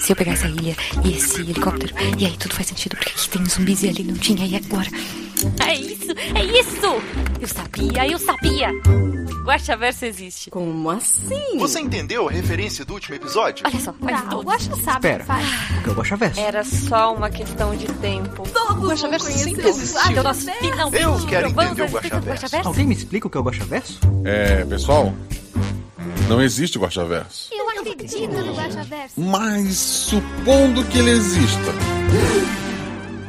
Se eu pegar essa ilha e esse helicóptero, e aí tudo faz sentido, porque aqui tem zumbis e ali não tinha, e agora? É isso, é isso! Eu sabia, eu sabia! Guaxaverso existe. Como assim? Você entendeu a referência do último episódio? Olha só, faz Tá, o. Guaxa sabe Espera. o que. O é o Guaxaverso? Era só uma questão de tempo. Todos Guaxaverso vão sempre conhecer o existiu. Guaxaverso. Nós finalmente Eu quero entender o Guaxaverso. Alguém me explica o que é o Guaxaverso? É, pessoal, não existe Guaxaverso. Eu acredito no Guaxaverso. Mas supondo que ele exista,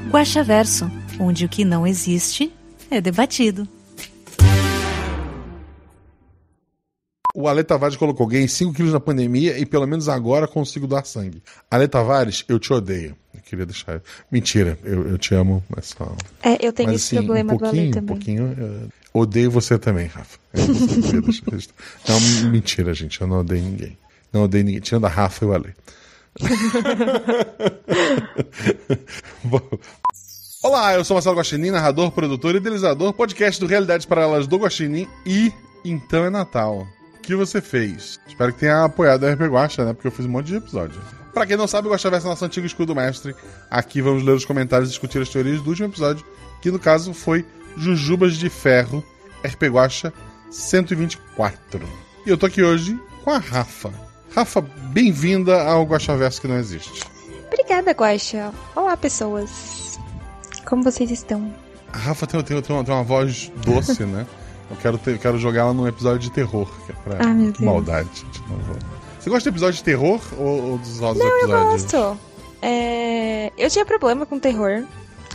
Guaxaverso, onde o que não existe é debatido. O Ale Tavares colocou: ganhei 5 quilos na pandemia e pelo menos agora consigo dar sangue. Ale Tavares, eu te odeio. Eu queria deixar. Mentira, eu, eu te amo, mas só. É, eu tenho mas esse assim, problema um do Ale pouquinho, um também. pouquinho. eu odeio você também, Rafa. Deixar registro. Não, mentira, gente. Eu não odeio ninguém. Não odeio ninguém. Tirando a Rafa e o Ale. Olá, eu sou Marcelo Guaxinim, narrador, produtor e idealizador, podcast do Realidades Paralelas do Guaxinim e Então é Natal. O que você fez? Espero que tenha apoiado a RP Guaxa, né? Porque eu fiz um monte de episódio. Pra quem não sabe, o Guaxaverso é nosso antigo escudo mestre. Aqui vamos ler os comentários e discutir as teorias do último episódio, que no caso foi Jujubas de Ferro, RP Guaxa 124. E eu tô aqui hoje com a Rafa. Rafa, bem-vinda ao Guaxaverso que não existe. Obrigada, Guaxa. Olá, pessoas. Como vocês estão? A Rafa tem, tem, tem, uma, tem uma voz doce, né? Eu quero, ter- eu quero jogar ela num episódio de terror. Que é pra... Ah, maldade. Não. Você gosta de episódio de terror ou, ou dos outros Eu episódios? gosto. É, Eu tinha problema com terror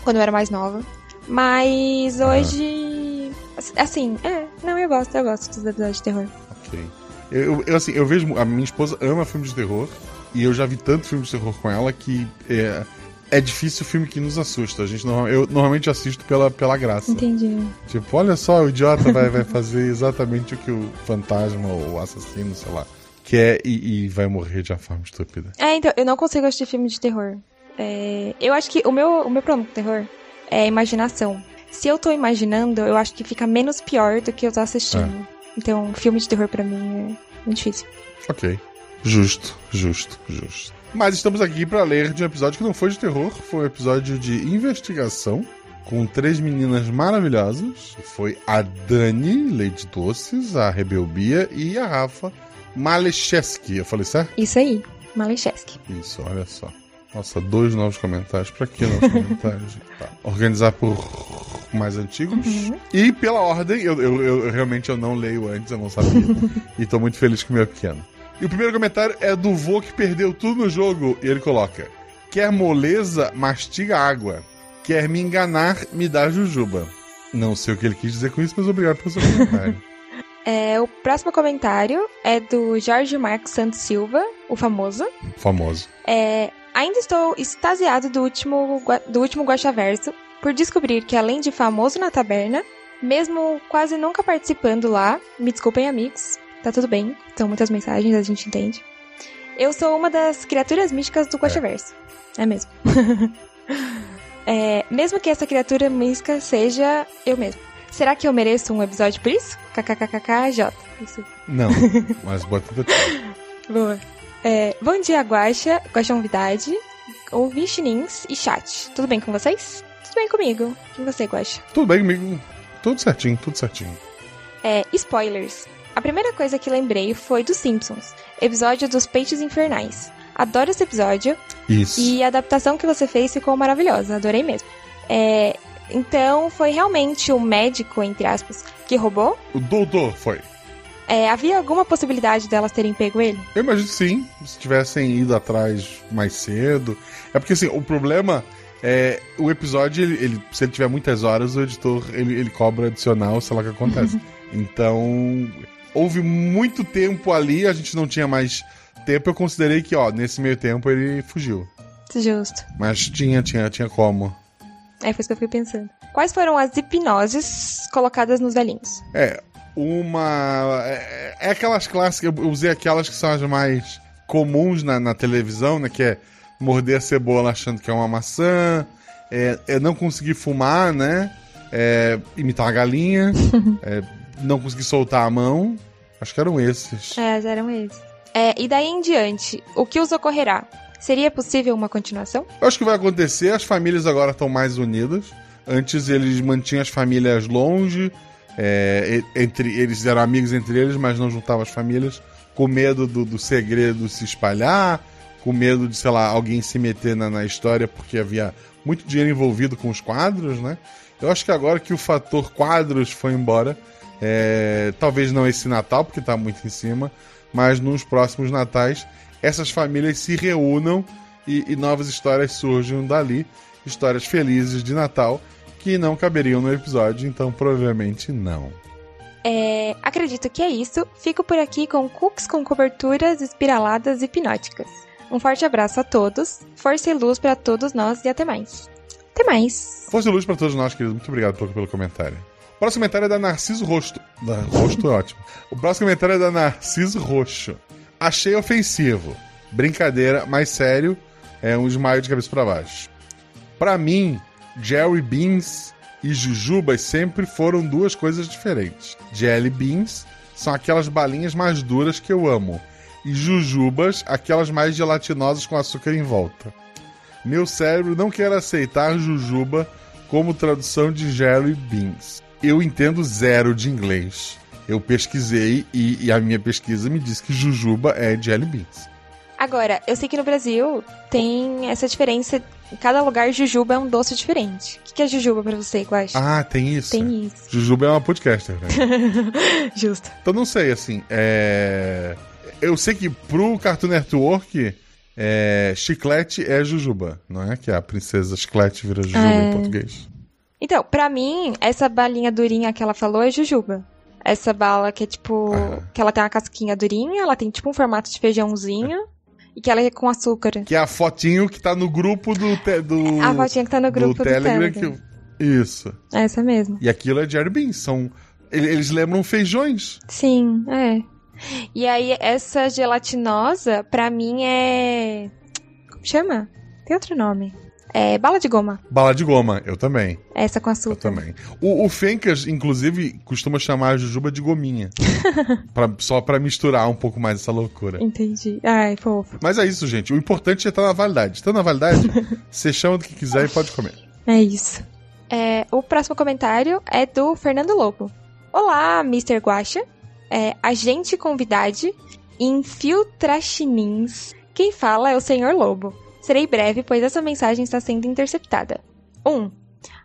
quando eu era mais nova. Mas hoje. Assim, é. Não, eu gosto, eu gosto dos episódios de terror. Ok. Eu, eu- assim, eu vejo. A minha esposa ama filmes de terror. E eu já vi tanto filme de terror com ela que é, é difícil o filme que nos assusta. A gente, norma- eu normalmente assisto pela, pela graça. Entendi. Tipo, olha só, o idiota vai, vai fazer exatamente o que o fantasma ou o assassino, sei lá, quer e, e vai morrer de uma forma estúpida. É, então, eu não consigo assistir filme de terror. É, eu acho que o meu, o meu problema com terror é a imaginação. Se eu tô imaginando, eu acho que fica menos pior do que eu tô assistindo. Então, filme de terror pra mim é muito difícil. Ok. Justo, justo, justo. Mas estamos aqui para ler de um episódio que não foi de terror, foi um episódio de investigação com três meninas maravilhosas. Foi a Dani, Lady Doces, a Rebelbia e a Rafa Malecheski. Eu falei certo? Isso aí, Malecheski. Isso, olha só. Nossa, dois novos comentários. Pra que novos comentários? Tá. Organizar por mais antigos. E pela ordem, eu, eu- eu- realmente eu não leio antes, eu não sabia. e tô muito feliz com o meu pequeno. E o primeiro comentário é do vô que perdeu tudo no jogo. E ele coloca: Quer moleza, mastiga água. Quer me enganar, me dá jujuba. Não sei o que ele quis dizer com isso, mas obrigado pelo seu comentário. É, o próximo comentário é do Jorge Marcos Santos Silva, o famoso. Famoso. É, ainda estou extasiado do último, do último Guaxaverso por descobrir que, além de famoso na taberna, mesmo quase nunca participando lá, me desculpem, amigos, tá tudo bem, são muitas mensagens, a gente entende. Eu sou uma das criaturas místicas do Guaxaverso. É mesmo. É, mesmo que essa criatura mística seja eu mesmo. Será que eu mereço um episódio por isso? KKKKJ. Isso. Não, mas bota. Boa. É, bom dia, Guaxa, Guaxa Novidade, ouvintinins e chat. Tudo bem com vocês? Tudo bem comigo. E você, Guaxa? Tudo bem comigo. Tudo certinho, tudo certinho. É, spoilers. A primeira coisa que lembrei foi dos Simpsons, episódio dos Peitos Infernais. Adoro esse episódio Isso. e a adaptação que você fez ficou maravilhosa, adorei mesmo. É, então, foi realmente o médico, entre aspas, que roubou? O doutor foi. É, havia alguma possibilidade delas terem pego ele? Eu imagino que sim, se tivessem ido atrás mais cedo. É porque assim, o problema é o episódio, ele, ele- se ele tiver muitas horas, o editor ele, ele cobra adicional, sei lá o que acontece. então, houve muito tempo ali, a gente não tinha mais tempo, eu considerei que, ó, nesse meio tempo ele fugiu. Justo. Mas tinha, tinha, tinha como. É, foi isso que eu fiquei pensando. Quais foram as hipnoses colocadas nos velhinhos? É, uma. É, é aquelas clássicas, eu usei aquelas que são as mais comuns na, na televisão, né? Que é morder a cebola achando que é uma maçã, é, é não conseguir fumar, né? É, imitar uma galinha, é, não conseguir soltar a mão. Acho que eram esses. É, eram esses. É, e daí em diante, o que os ocorrerá? Seria possível uma continuação? Eu acho que vai acontecer, as famílias agora estão mais unidas. Antes eles mantinham as famílias longe, é, entre eles eram amigos entre eles, mas não juntavam as famílias, com medo do, do segredo se espalhar, com medo de, sei lá, alguém se meter na, na história porque havia muito dinheiro envolvido com os quadros, né? Eu acho que agora que o fator quadros foi embora, é, talvez não esse Natal, porque está muito em cima, mas nos próximos natais essas famílias se reúnam e, e novas histórias surjam dali, histórias felizes de Natal que não caberiam no episódio, então provavelmente não. É, acredito que é isso. Fico por aqui com cookies com coberturas espiraladas e hipnóticas. Um forte abraço a todos, força e luz para todos nós e até mais. Até mais. Força e luz para todos nós, queridos. Muito obrigado pelo, pelo comentário. O próximo comentário é da Narciso Rosto. Da, rosto é ótimo. O próximo comentário é da Narciso Roxo. Achei ofensivo. Brincadeira, mas sério, é um esmaio de cabeça para baixo. Para mim, Jerry Beans e Jujubas sempre foram duas coisas diferentes. Jelly Beans são aquelas balinhas mais duras que eu amo. E Jujubas, aquelas mais gelatinosas com açúcar em volta. Meu cérebro não quer aceitar Jujuba como tradução de Jelly Beans. Eu entendo zero de inglês. Eu pesquisei e, e a minha pesquisa me disse que Jujuba é Jelly Beans. Agora, eu sei que no Brasil tem essa diferença. Em cada lugar, jujuba é um doce diferente. O que é jujuba pra você, Guax? Ah, tem isso? Tem isso. Jujuba é uma podcaster, né? Justo. Então não sei, assim. É... Eu sei que pro Cartoon Network, é... chiclete é jujuba, não é? Que a princesa chiclete vira jujuba É. em português. Então, pra mim, essa balinha durinha que ela falou é jujuba. Essa bala que é tipo. que ela tem uma casquinha durinha, ela tem tipo um formato de feijãozinho. E que ela é com açúcar. Que é a fotinho que tá no grupo do. te- do A fotinha que tá no grupo do Telegram. que eu- Isso. É essa mesmo. E aquilo é Jerry Beans. São... ele- Eles lembram feijões. Sim, é. E aí, essa gelatinosa, pra mim é. Como chama? Tem outro nome. É bala de goma. Bala de goma, eu também. Essa com Eu açúcar. também. O, o Fencas, inclusive, costuma chamar a Jujuba de gominha. Pra- só pra misturar um pouco mais essa loucura. Entendi. Ai, fofo. Mas é isso, gente. O importante é estar na validade. Estando na validade, você chama do que quiser e pode comer. É isso. É, o próximo comentário é do Fernando Lobo. Olá, Mr. Guaxa. É, agente convidade, infiltrachinins. Quem fala é o Senhor Lobo. Serei breve, pois essa mensagem está sendo interceptada. 1. Um,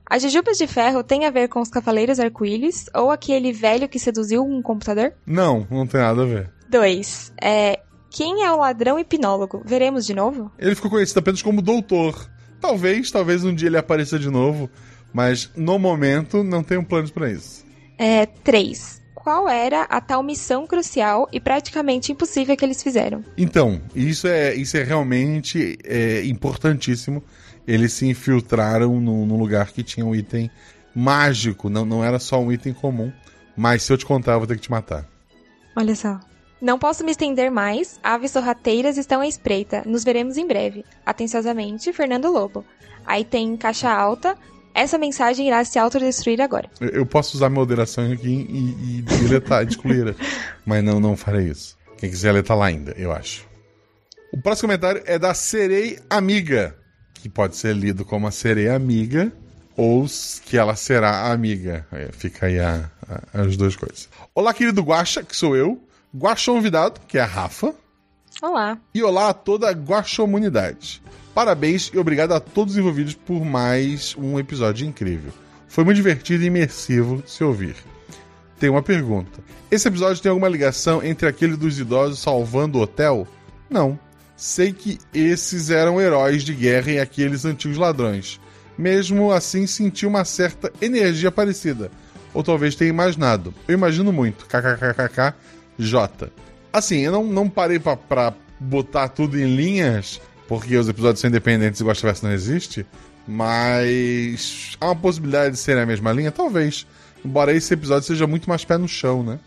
as jujubas de ferro têm a ver com os cavaleiros arco-íris ou aquele velho que seduziu um computador? Não, não tem nada a ver. 2. É, quem é o ladrão hipnólogo? Veremos de novo? Ele ficou conhecido apenas como Doutor. Talvez, talvez um dia ele apareça de novo, mas no momento não tenho planos pra isso. É, 3. Qual era a tal missão crucial e praticamente impossível que eles fizeram? Então, isso é, isso é realmente é, importantíssimo. Eles se infiltraram num, num lugar que tinha um item mágico, não, não era só um item comum. Mas se eu te contar, eu vou ter que te matar. Olha só. Não posso me estender mais. Aves sorrateiras estão à espreita. Nos veremos em breve. Atenciosamente, Fernando Lobo. Aí tem caixa alta. Essa mensagem irá se autodestruir agora. Eu, posso usar moderação aqui e, e deletar, excluir. Mas não, não farei isso. Quem quiser ler tá lá ainda, eu acho. O próximo comentário é da Serei Amiga, que pode ser lido como a Sereia Amiga ou que ela será amiga. É, fica aí a- a- as duas coisas. Olá, querido Guaxa, que sou eu. Guaxa convidado, que é a Rafa. Olá. E olá a toda a Guaxomunidade. Parabéns e obrigado a todos os envolvidos por mais um episódio incrível. Foi muito divertido e imersivo se ouvir. Tem uma pergunta. Esse episódio tem alguma ligação entre aquele dos idosos salvando o hotel? Não. Sei que esses eram heróis de guerra e aqueles antigos ladrões. Mesmo assim, senti uma certa energia parecida. Ou talvez tenha imaginado. Eu imagino muito. KKKKK J. Assim, eu não, não parei pra botar tudo em linhas, porque os episódios são independentes e Gosta Verso não existe, mas há uma possibilidade de serem a mesma linha? Talvez. Embora esse episódio seja muito mais pé no chão, né?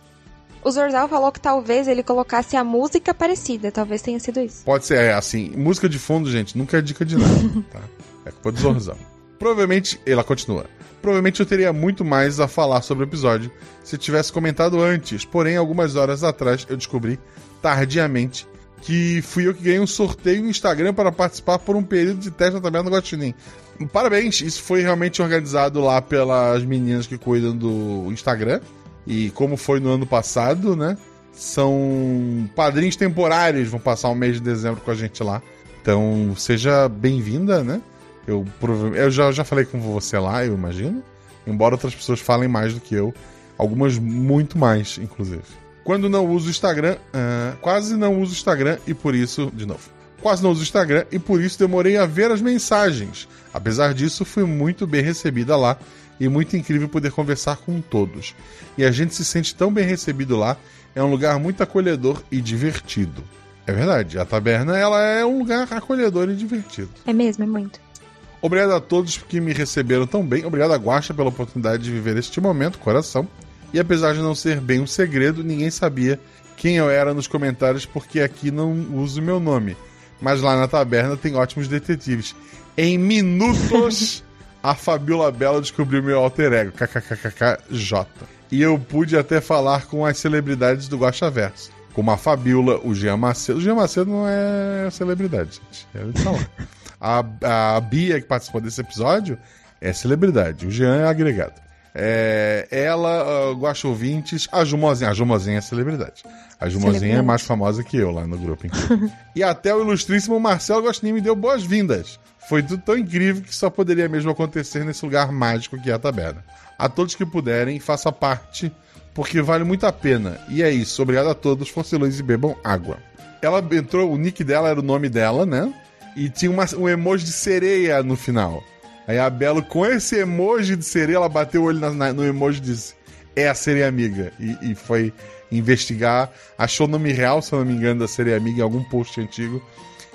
O Zorzal falou que talvez ele colocasse a música parecida. Talvez tenha sido isso. Pode ser, é, assim, música de fundo, gente, nunca é dica de nada, tá? É culpa do Zorzão. Provavelmente, ela continua. Provavelmente eu teria muito mais a falar sobre o episódio se tivesse comentado antes, porém, algumas horas atrás eu descobri, tardiamente, que fui eu que ganhei um sorteio no Instagram para participar por um período de teste na Taberna do Guaxinim. Parabéns, isso foi realmente organizado lá pelas meninas que cuidam do Instagram. E como foi no ano passado, né? São padrinhos temporários, vão passar o mês de dezembro com a gente lá. Então, seja bem-vinda, né? Eu, eu já, já falei com você lá, eu imagino. Embora outras pessoas falem mais do que eu. Algumas muito mais, inclusive. Quando não uso o Instagram, uh, quase não uso o Instagram e por isso, de novo, quase não uso o Instagram e por isso demorei a ver as mensagens. Apesar disso, fui muito bem recebida lá e muito incrível poder conversar com todos. E a gente se sente tão bem recebido lá, é um lugar muito acolhedor e divertido. É verdade, a taberna ela é um lugar acolhedor e divertido. É mesmo, é muito. Obrigado a todos que me receberam tão bem. Obrigado a Guaxa pela oportunidade de viver este momento, coração. E apesar de não ser bem um segredo, ninguém sabia quem eu era nos comentários porque aqui não uso meu nome. Mas lá na taberna tem ótimos detetives. Em minutos, a Fabiola Bela descobriu meu alter ego, kkkkkj. E eu pude até falar com as celebridades do Guaxa Verso. Como a Fabiola, o Jean Macedo. O Jean Macedo não é celebridade, gente. Ele tá lá. A, a Bia, que participou desse episódio, é celebridade. O Jean é agregado. É, ela, uh, Guaxa Ouvintes, a Jumozinha. A Jumozinha é celebridade. A Jumozinha é mais famosa que eu lá no grupo. e até o ilustríssimo Marcelo Gostinho me deu boas-vindas. Foi tudo tão incrível que só poderia mesmo acontecer nesse lugar mágico que é a taberna. A todos que puderem, faça parte, porque vale muito a pena. E é isso. Obrigado a todos, força e bebam água. Ela entrou, o nick dela era o nome dela, né? E tinha uma, um emoji de sereia no final. Aí a Belo, com esse emoji de sereia, ela bateu o olho na, na, no emoji e disse: É a sereia amiga. E, e, foi investigar, achou o nome real, se eu não me engano, da sereia amiga em algum post antigo.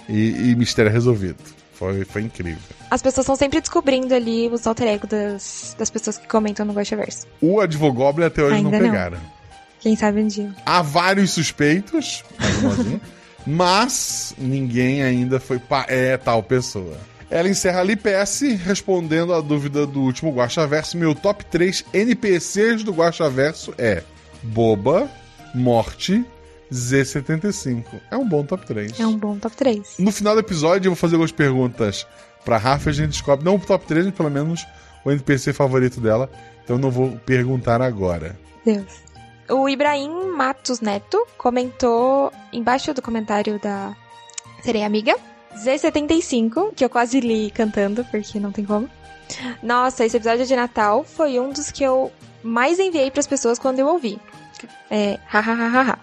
E, e mistério resolvido. Foi, foi incrível. As pessoas estão sempre descobrindo ali os alter ego das, das pessoas que comentam no Guaxaverso. O Advogoblin até hoje Ainda não pegaram. Não. Quem sabe um dia. Há vários suspeitos, mas ninguém ainda foi. Pa... É tal pessoa. Ela encerra ali PS respondendo a dúvida do último Guaxaverso. Meu top 3 NPCs do Guaxaverso é Boba, Morte, Z75. É um bom top 3. É um bom top 3. No final do episódio, eu vou fazer algumas perguntas pra Rafa e a gente descobre, não o top 3, mas pelo menos o NPC favorito dela. Então eu não vou perguntar agora. Deus. O Ibrahim Matos Neto comentou embaixo do comentário da Serei Amiga Z75, que eu quase li cantando, porque não tem como. Nossa, esse episódio de Natal foi um dos que eu mais enviei para as pessoas quando eu ouvi. É, hahaha.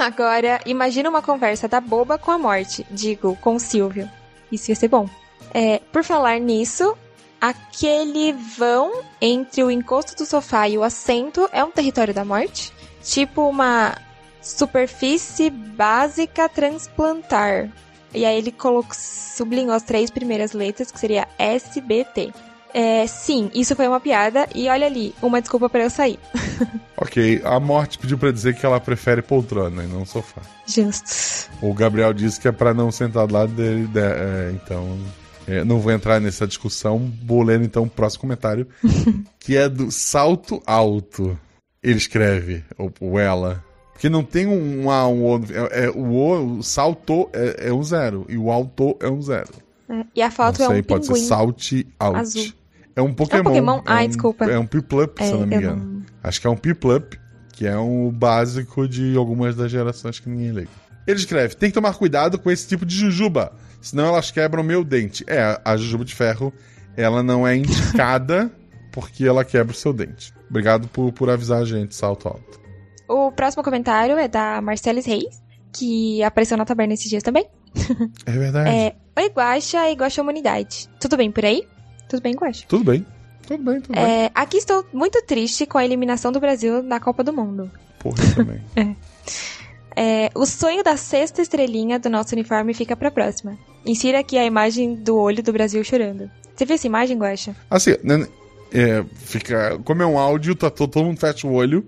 Agora, imagina uma conversa da boba com a morte, digo, com o Silvio. Isso ia ser bom. É, por falar nisso, aquele vão entre o encosto do sofá e o assento é um território da morte? Tipo uma superfície básica transplantar. E aí ele colocou, sublinhou as três primeiras letras, que seria SBT. É, sim, isso foi uma piada. E olha ali, uma desculpa para eu sair. ok, a morte pediu para dizer que ela prefere poltrona e não sofá. Justo. O Gabriel disse que é para não sentar do lado dele. De, é, então, é, não vou entrar nessa discussão. Vou ler então o próximo comentário, que é do Salto Alto. Ele escreve, ou, ou ela. Porque não tem um A, um O. É, é, o O, o salto é, é, um zero. E o alto é um zero. É, e a foto não é sei, um pode pinguim. ser salte out. Azul. É um Pokémon. É um Pokémon? É Ai, um, desculpa. É um Piplup, se eu não me engano. Não... Acho que é um Piplup, que é um básico de algumas das gerações que ninguém liga. Ele escreve: tem que tomar cuidado com esse tipo de jujuba, senão elas quebram meu dente. É, a jujuba de ferro, ela não é indicada porque ela quebra o seu dente. Obrigado por, por avisar a gente, salto alto. O próximo comentário é da Marcelis Reis, que apareceu na taberna esses dias também. É verdade. É, Oi, Guaxa e Guaxa Humanidade. Tudo bem por aí? Tudo bem, Guaxa? Tudo bem. Tudo bem, tudo é, bem. Aqui estou muito triste com a eliminação do Brasil da Copa do Mundo. Porra, também. é. É, o sonho da sexta estrelinha do nosso uniforme fica pra próxima. Insira aqui a imagem do olho do Brasil chorando. Você viu essa imagem, Guaxa? Assim, né, é, fica. Como é um áudio, tá, todo mundo fecha o olho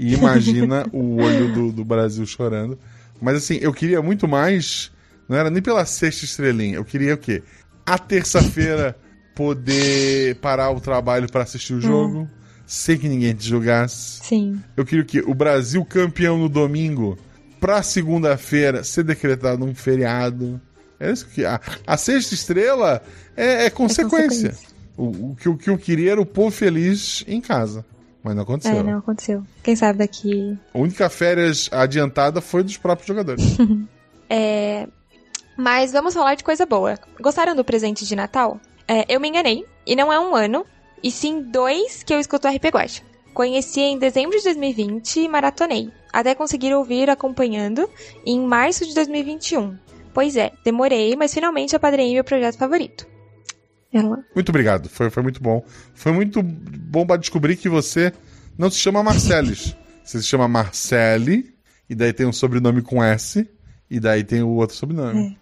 e imagina o olho do, do Brasil chorando. Mas assim, eu queria muito mais. Não era nem pela sexta estrelinha. Eu queria o quê? A terça-feira poder parar o trabalho pra assistir o jogo, sem que ninguém te julgasse. Sim. Eu queria que o Brasil campeão no domingo, pra segunda-feira ser decretado um feriado. É isso que a, a sexta estrela é, é consequência. consequência. O, o que, o que eu queria era o povo feliz em casa, mas não aconteceu. É, não aconteceu. Quem sabe daqui. A única férias adiantada foi dos próprios jogadores. É. Mas vamos falar de coisa boa. Gostaram do presente de Natal? É, eu me enganei. E não é um ano, e sim dois que eu escuto o RP Guacha. Conheci em dezembro de 2020 e maratonei. Até conseguir ouvir acompanhando em março de 2021. Pois é, demorei, mas finalmente apadrinhei meu projeto favorito. Ela. muito obrigado, foi, foi muito bom. Foi muito bom pra descobrir que você não se chama Marceles. Você se chama Marcele, e daí tem um sobrenome com S, e daí tem o outro sobrenome.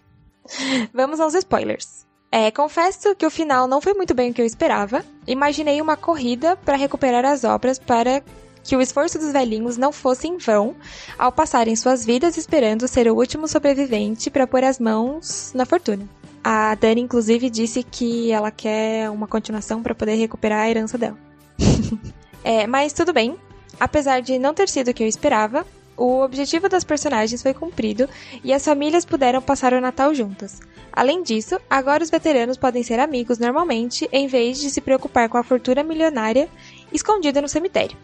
Vamos aos spoilers. É, confesso que o final não foi muito bem o que eu esperava. Imaginei uma corrida para recuperar as obras para que o esforço dos velhinhos não fosse em vão ao passarem suas vidas esperando ser o último sobrevivente para pôr as mãos na fortuna. A Dani, inclusive, disse que ela quer uma continuação para poder recuperar a herança dela. É, mas tudo bem. Apesar de não ter sido o que eu esperava, o objetivo das personagens foi cumprido e as famílias puderam passar o Natal juntas. Além disso, agora os veteranos podem ser amigos normalmente em vez de se preocupar com a fortuna milionária escondida no cemitério.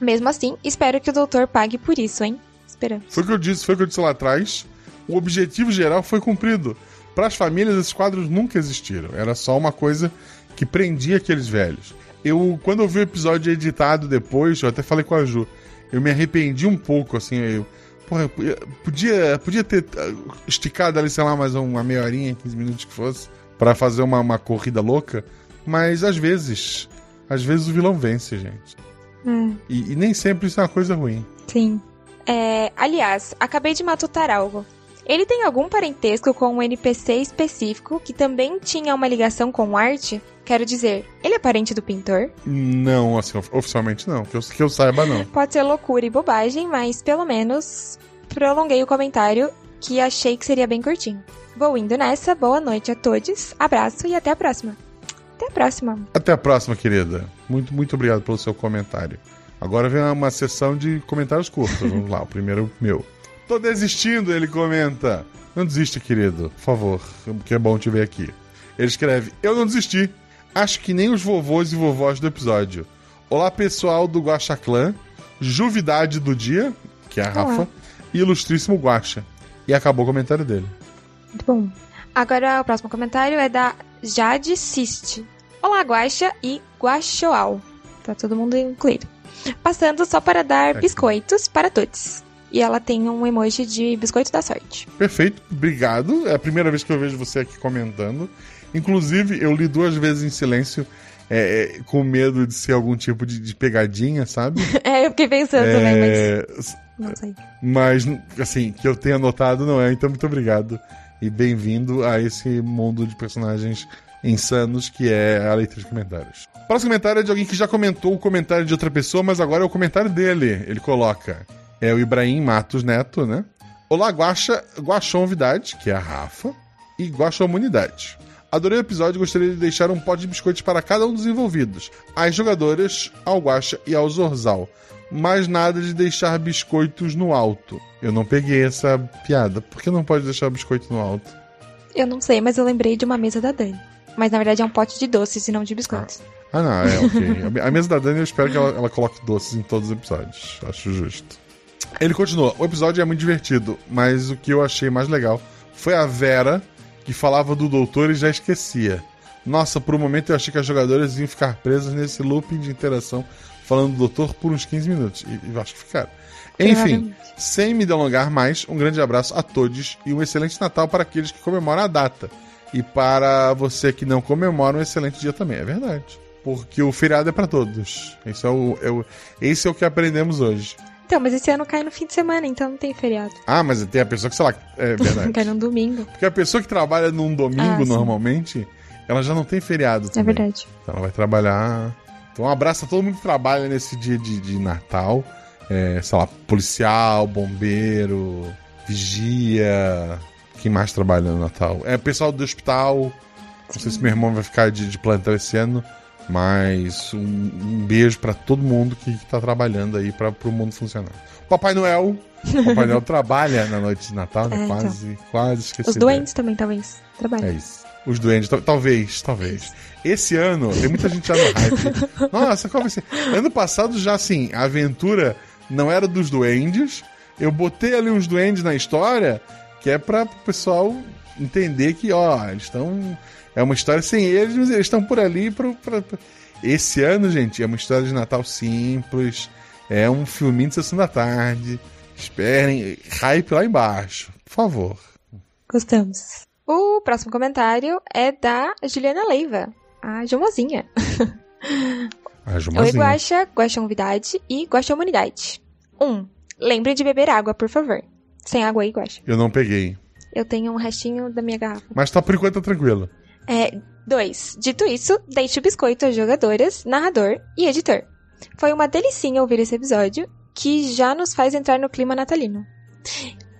Mesmo assim, espero que o doutor pague por isso, hein? Esperamos. Foi o que eu disse, foi o que eu disse lá atrás. O objetivo geral foi cumprido. Para as famílias, esses quadros nunca existiram. Era só uma coisa que prendia aqueles velhos. Eu, quando eu vi o episódio editado depois, eu até falei com a Ju, eu me arrependi um pouco, assim, eu, porra, eu podia, podia ter ah, esticado ali, sei lá, mais uma meia horinha, 15 minutos que fosse, para fazer uma, uma corrida louca, mas às vezes, às vezes o vilão vence, gente. Hum, E, e nem sempre isso é uma coisa ruim. sim. É, aliás, acabei de matutar algo. Ele tem algum parentesco com um NPC específico que também tinha uma ligação com arte? Quero dizer, ele é parente do pintor? Não, assim, of- oficialmente não, que eu, que eu saiba não. Pode ser loucura e bobagem, mas pelo menos prolonguei o comentário que achei que seria bem curtinho. Vou indo nessa, boa noite a todos, abraço e até a próxima. Até a próxima. Até a próxima, querida. Muito, muito obrigado pelo seu comentário. Agora vem uma sessão de comentários curtos. Vamos lá, o primeiro meu. Tô desistindo, ele comenta. Não desista, querido, por favor, que é bom te ver aqui. Ele escreve: Eu não desisti. Acho que nem os vovôs e vovós do episódio. Olá, pessoal do Guaxa Clã, Juvidade do Dia, que é a Rafa, Olá. e Ilustríssimo Guaxa. E acabou o comentário dele. Muito bom. Agora o próximo comentário é da Jade Siste. Olá, Guaxa e Guaxoal. Tá todo mundo incluído. Passando só para dar Aqui. biscoitos para todos. E ela tem um emoji de biscoito da sorte. Perfeito, obrigado. É a primeira vez que eu vejo você aqui comentando. Inclusive, eu li duas vezes em silêncio, é, é, com medo de ser algum tipo de, de pegadinha, sabe? É, eu fiquei pensando também, É, mas não sei. mas, assim, que eu tenha notado não é. Então, muito obrigado. E bem-vindo a esse mundo de personagens insanos que é a leitura de comentários. O próximo comentário é de alguém que já comentou o comentário de outra pessoa, mas agora é o comentário dele. Ele coloca. É o Ibrahim Matos Neto, né? Olá, Guaxa, Guaxonvidade, que é a Rafa, e Guaxomunidade. Adorei o episódio e gostaria de deixar um pote de biscoitos para cada um dos envolvidos. As jogadoras, ao Guaxa e ao Zorzal. Mas nada de deixar biscoitos no alto. Eu não peguei essa piada. Por que não pode deixar biscoito no alto? Eu não sei, mas eu lembrei de uma mesa da Dani. Mas na verdade é um pote de doces e não de biscoitos. Ah, não, é ok. A mesa da Dani eu espero que ela, ela coloque doces em todos os episódios. Acho justo. Ele continua. O episódio é muito divertido, mas o que eu achei mais legal foi a Vera, que falava do doutor e já esquecia. Nossa, por um momento eu achei que as jogadoras iam ficar presas nesse looping de interação falando do doutor por uns 15 minutos. E, e acho que ficaram. Enfim, sem me delongar mais, um grande abraço a todos e um excelente Natal para aqueles que comemoram a data. E para você que não comemora, um excelente dia também. É verdade. Porque o feriado é para todos. Esse é o, é o- esse é o que aprendemos hoje. Então, mas esse ano cai no fim de semana, então não tem feriado. Ah, mas tem a pessoa que, sei lá, é verdade. cai no domingo. Porque a pessoa que trabalha num domingo Ah, sim. normalmente, ela já não tem feriado É também. verdade. Então ela vai trabalhar. Então um abraço a todo mundo que trabalha nesse dia de, de Natal. É, sei lá, policial, bombeiro, vigia. Quem mais trabalha no Natal? É pessoal do hospital. Não sei se meu irmão vai ficar de, de plantão esse ano, mas um, um beijo pra todo mundo que, que tá trabalhando aí para o mundo funcionar. Papai Noel. Papai Noel trabalha na noite de Natal, né? É, então. quase, quase esqueci. Os doentes também, talvez. É Trabalham. isso. Os duendes, tal- talvez, talvez. Esse ano, tem muita gente já no hype. Nossa, qual vai ser? Ano passado já, assim, a aventura não era dos duendes. Eu botei ali uns duendes na história, que é pra o pessoal entender que, ó, eles estão. É uma história sem eles, mas eles estão por ali pro, pra, pra- Esse ano, gente, é uma história de Natal simples. É um filminho de sessão da tarde. Esperem. Hype lá embaixo, por favor. Gostamos. O próximo comentário é da Juliana Leiva, a Jomozinha. A Oi, Jumazinha. Guaxa, Guaxa Novidade e Guaxa Humanidade. 1. Um, lembre de beber água, por favor. Sem água aí, Guaxa. Eu não peguei. Eu tenho um restinho da minha garrafa. Mas tá por enquanto tá tranquilo. É, 2. Dito isso, deixe o biscoito às jogadoras, narrador e editor. Foi uma delicinha ouvir esse episódio, que já nos faz entrar no clima natalino.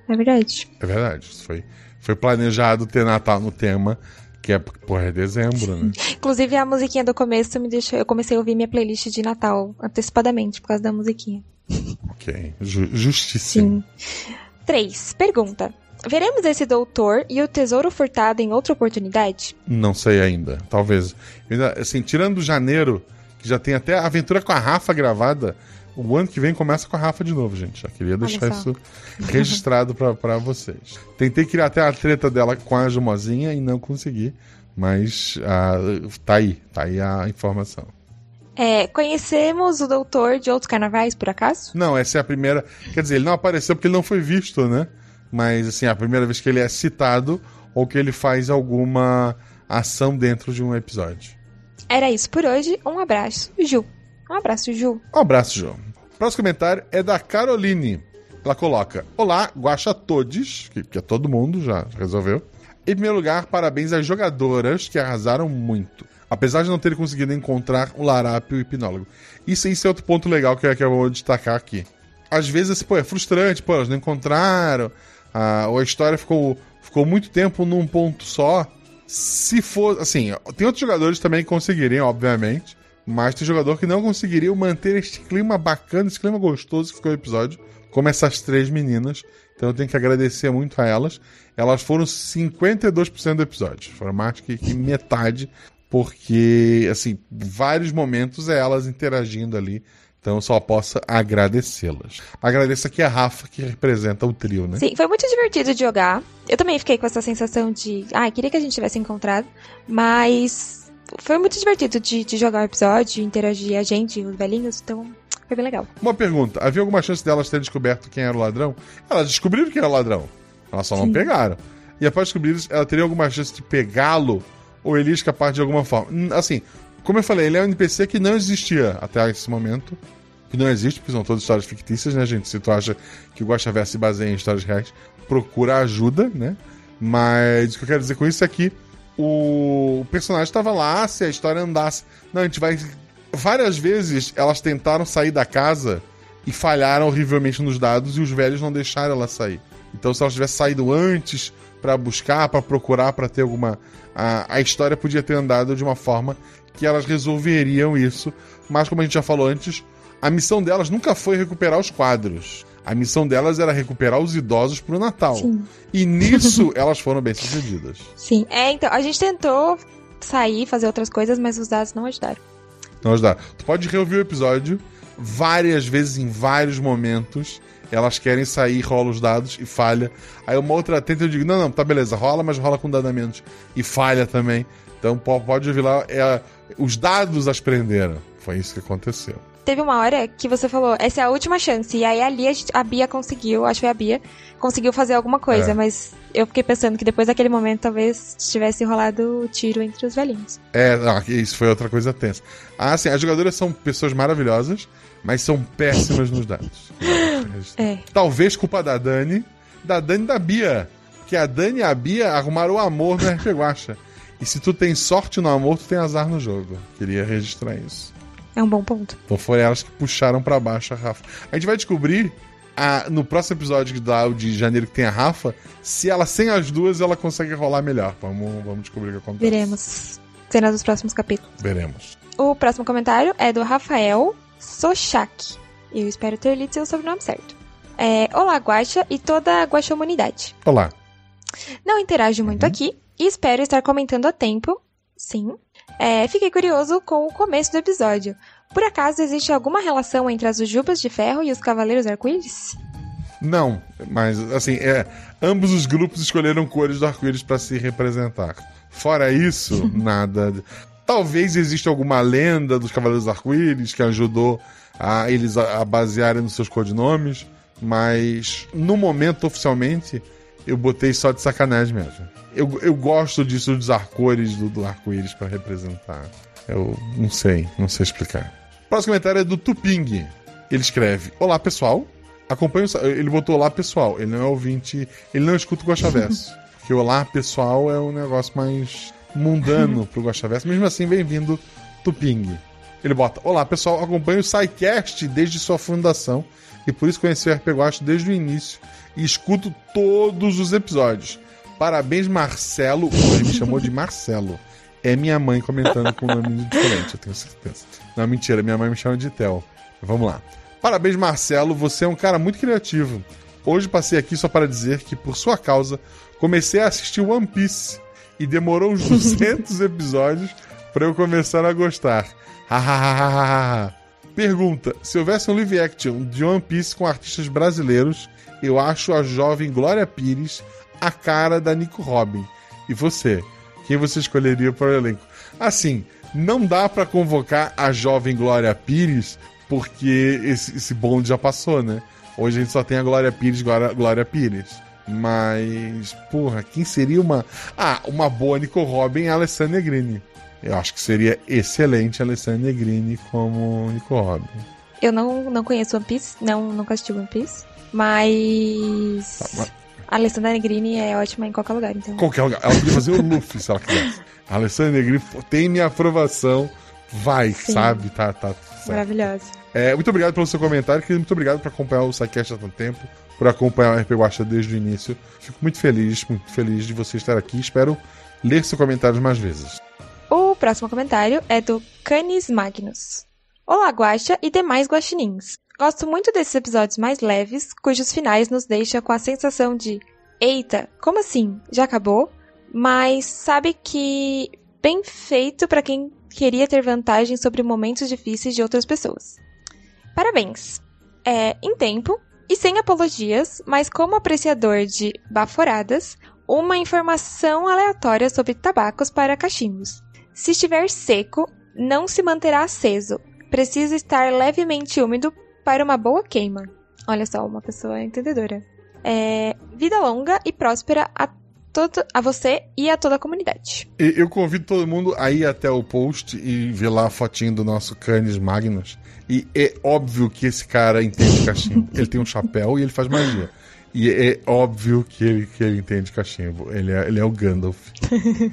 É verdade. É verdade. Foi, foi planejado ter Natal no tema, que é, porra, é dezembro, né? Inclusive, a musiquinha do começo me deixou. Eu comecei a ouvir minha playlist de Natal antecipadamente por causa da musiquinha. ok. Ju- justíssimo. Sim. 3. Pergunta. Veremos esse doutor e o tesouro furtado em outra oportunidade? Não sei ainda. Talvez. Assim, tirando janeiro, que já tem até a aventura com a Rafa gravada, o ano que vem começa com a Rafa de novo, gente. Já queria deixar isso registrado pra vocês. Tentei criar até a treta dela com a Jumozinha e não consegui. Mas ah, tá aí, tá aí a informação. É, conhecemos o doutor de outros carnavais, por acaso? Não, essa é a primeira. Quer dizer, ele não apareceu porque ele não foi visto, né? Mas, assim, é a primeira vez que ele é citado ou que ele faz alguma ação dentro de um episódio. Era isso por hoje. Um abraço, Ju. Um abraço, Ju. Um abraço, João. Próximo comentário é da Caroline. Ela coloca: Olá, guacha todes, que, que é todo mundo, já resolveu. Em primeiro lugar, parabéns às jogadoras que arrasaram muito. Apesar de não terem conseguido encontrar o larápio e o hipnólogo. Isso, isso é outro ponto legal que, eu- que eu vou destacar aqui. Às vezes, pô, é frustrante, pô, elas não encontraram, ou a história ficou, ficou muito tempo num ponto só. Se for, assim, tem outros jogadores também que conseguiriam, obviamente, mas tem jogador que não conseguiriam manter este clima bacana, esse clima gostoso que ficou o episódio, como essas três meninas. Então eu tenho que agradecer muito a elas. Elas foram 52% do episódio, foram mais que, que metade, porque, assim, vários momentos é elas interagindo ali. Então eu só posso agradecê-las. Agradeço aqui a Rafa, que representa o trio, né? Sim, foi muito divertido de jogar. Eu também fiquei com essa sensação de. Ah, queria que a gente tivesse encontrado. Mas foi muito divertido de, de jogar o episódio, interagir a gente, os velhinhos. Então, foi bem legal. Uma pergunta: havia alguma chance delas terem descoberto quem era o ladrão? Elas descobriram quem era o ladrão. Elas só não Sim. pegaram. E após descobrir isso, ela teria alguma chance de pegá-lo? Ou ele escapar de alguma forma? Hum, Assim, como eu falei, ele é um NPC que não existia até esse momento. Que não existe, porque são todas histórias fictícias, né, gente? Se tu acha que o Guaxa Verso se baseia em histórias reais, procura ajuda, né? Mas o que eu quero dizer com isso é que o personagem estava lá, se a história andasse. Não, a gente vai. Várias vezes elas tentaram sair da casa e falharam horrivelmente nos dados e os velhos não deixaram ela sair. Então, se elas tivessem saído antes pra buscar, pra procurar, pra ter alguma. A, a história podia ter andado de uma forma que elas resolveriam isso. Mas, como a gente já falou antes, a missão delas nunca foi recuperar os quadros. A missão delas era recuperar os idosos pro Natal. Sim. E nisso elas foram bem sucedidas. Sim. É, então, a gente tentou sair, fazer outras coisas, mas os dados não ajudaram. Não ajudar. Tu pode reouvir o episódio várias vezes, em vários momentos. Elas querem sair, rola os dados e falha. Aí uma outra tenta eu digo: não, não, tá beleza, rola, mas rola com dado a menos. E falha também. Então po- pode ouvir lá. É, os dados as prenderam. Foi isso que aconteceu. Teve uma hora que você falou, essa é a última chance. E aí ali a, gente- a Bia conseguiu, acho que foi a Bia, conseguiu fazer alguma coisa. É. Mas eu fiquei pensando que depois daquele momento talvez tivesse rolado o tiro entre os velhinhos. É, não, isso foi outra coisa tensa. Ah, sim, as jogadoras são pessoas maravilhosas, mas são péssimas nos dados. É. Talvez culpa da Dani, da Dani e da Bia. Que a Dani e a Bia arrumaram o amor no RP Guacha. E se tu tem sorte no amor, tu tem azar no jogo. Queria registrar isso. É um bom ponto. Então foram elas que puxaram pra baixo a Rafa. A gente vai descobrir a- no próximo episódio da de janeiro que tem a Rafa, se ela sem as duas, ela consegue rolar melhor. Vamos, vamos descobrir o que acontece. Veremos. Cenas dos próximos capítulos. Veremos. O próximo comentário é do Rafael Sochak. Eu espero ter lido seu sobrenome certo. É, Olá, Guaxa e toda a Guaxamunidade. Olá. Não interajo muito aqui e espero estar comentando a tempo. Sim. É, fiquei curioso com o começo do episódio. Por acaso existe alguma relação entre as Ujubas de Ferro e os Cavaleiros Arco-Íris? Não, mas assim, é, ambos os grupos escolheram cores do arco-íris para se representar. Fora isso, nada. Talvez exista alguma lenda dos Cavaleiros Arco-Íris que ajudou a eles a, a basearem nos seus codinomes, mas no momento, oficialmente, eu botei só de sacanagem mesmo. Eu, eu gosto disso de usar cores do, do arco-íris para representar. Eu não sei, não sei explicar. O próximo comentário é do Tuping. Ele escreve: Olá pessoal, acompanho. Ele botou Olá pessoal, ele não é ouvinte, ele não escuta o Gosta Verso. Porque Olá pessoal é um negócio mais mundano pro Gosta Verso. Mesmo assim, bem-vindo, Tuping. Ele bota: Olá pessoal, acompanho o SciCast desde sua fundação e por isso conheci o RP Guacha desde o início e escuto todos os episódios. Parabéns, Marcelo. Ele me chamou de Marcelo. É minha mãe comentando com um nome diferente, eu tenho certeza. Não, mentira, minha mãe me chama de Theo. Vamos lá. Parabéns, Marcelo. Você é um cara muito criativo. Hoje passei aqui só para dizer que, por sua causa, comecei a assistir One Piece e demorou uns 200 episódios para eu começar a gostar. Pergunta: se houvesse um live action de One Piece com artistas brasileiros, eu acho a jovem Glória Pires a cara da Nico Robin. E você? Quem você escolheria para o elenco? Assim, não dá para convocar a jovem Glória Pires porque esse, esse bonde já passou, né? Hoje a gente só tem a Glória Pires, Glória, Glória Pires. Mas, porra, quem seria uma. Ah, uma boa Nico Robin é a Alessandra Negrini. Eu acho que seria excelente a Alessandra Negrini como Nico Robin. Eu não, não conheço One Piece, não, nunca assisti One Piece, mas. Tá, A Alessandra Negrini é ótima em qualquer lugar, então. Qualquer lugar. Ela podia fazer o Luffy se ela quisesse. A Alessandra Negrini tem minha aprovação. Vai, Sim. sabe? Tá, tá. certo. Maravilhosa. É, muito obrigado pelo seu comentário, querido. Muito obrigado por acompanhar o SciCast há tanto tempo, por acompanhar o RP Guacha desde o início. Fico muito feliz, muito feliz de você estar aqui. Espero ler seus comentários mais vezes. O próximo comentário é do Canis Magnus. Olá, Guaxa e demais guaxinins. Gosto muito desses episódios mais leves, cujos finais nos deixam com a sensação de Eita, como assim? Já acabou? Mas sabe que bem feito para quem queria ter vantagem sobre momentos difíceis de outras pessoas. Parabéns! É, em tempo e sem apologias, mas como apreciador de baforadas, uma informação aleatória sobre tabacos para cachimbos. Se estiver seco, não se manterá aceso. Precisa estar levemente úmido para uma boa queima. Olha só, uma pessoa entendedora. É, vida longa e próspera a, todo, a você e a toda a comunidade. Eu convido todo mundo a ir até o post e ver lá a fotinho do nosso Canis Magnus. E é óbvio que esse cara entende cachimbo. ele tem um chapéu e ele faz magia. E é óbvio que ele, que ele entende cachimbo. Ele é, ele é o Gandalf.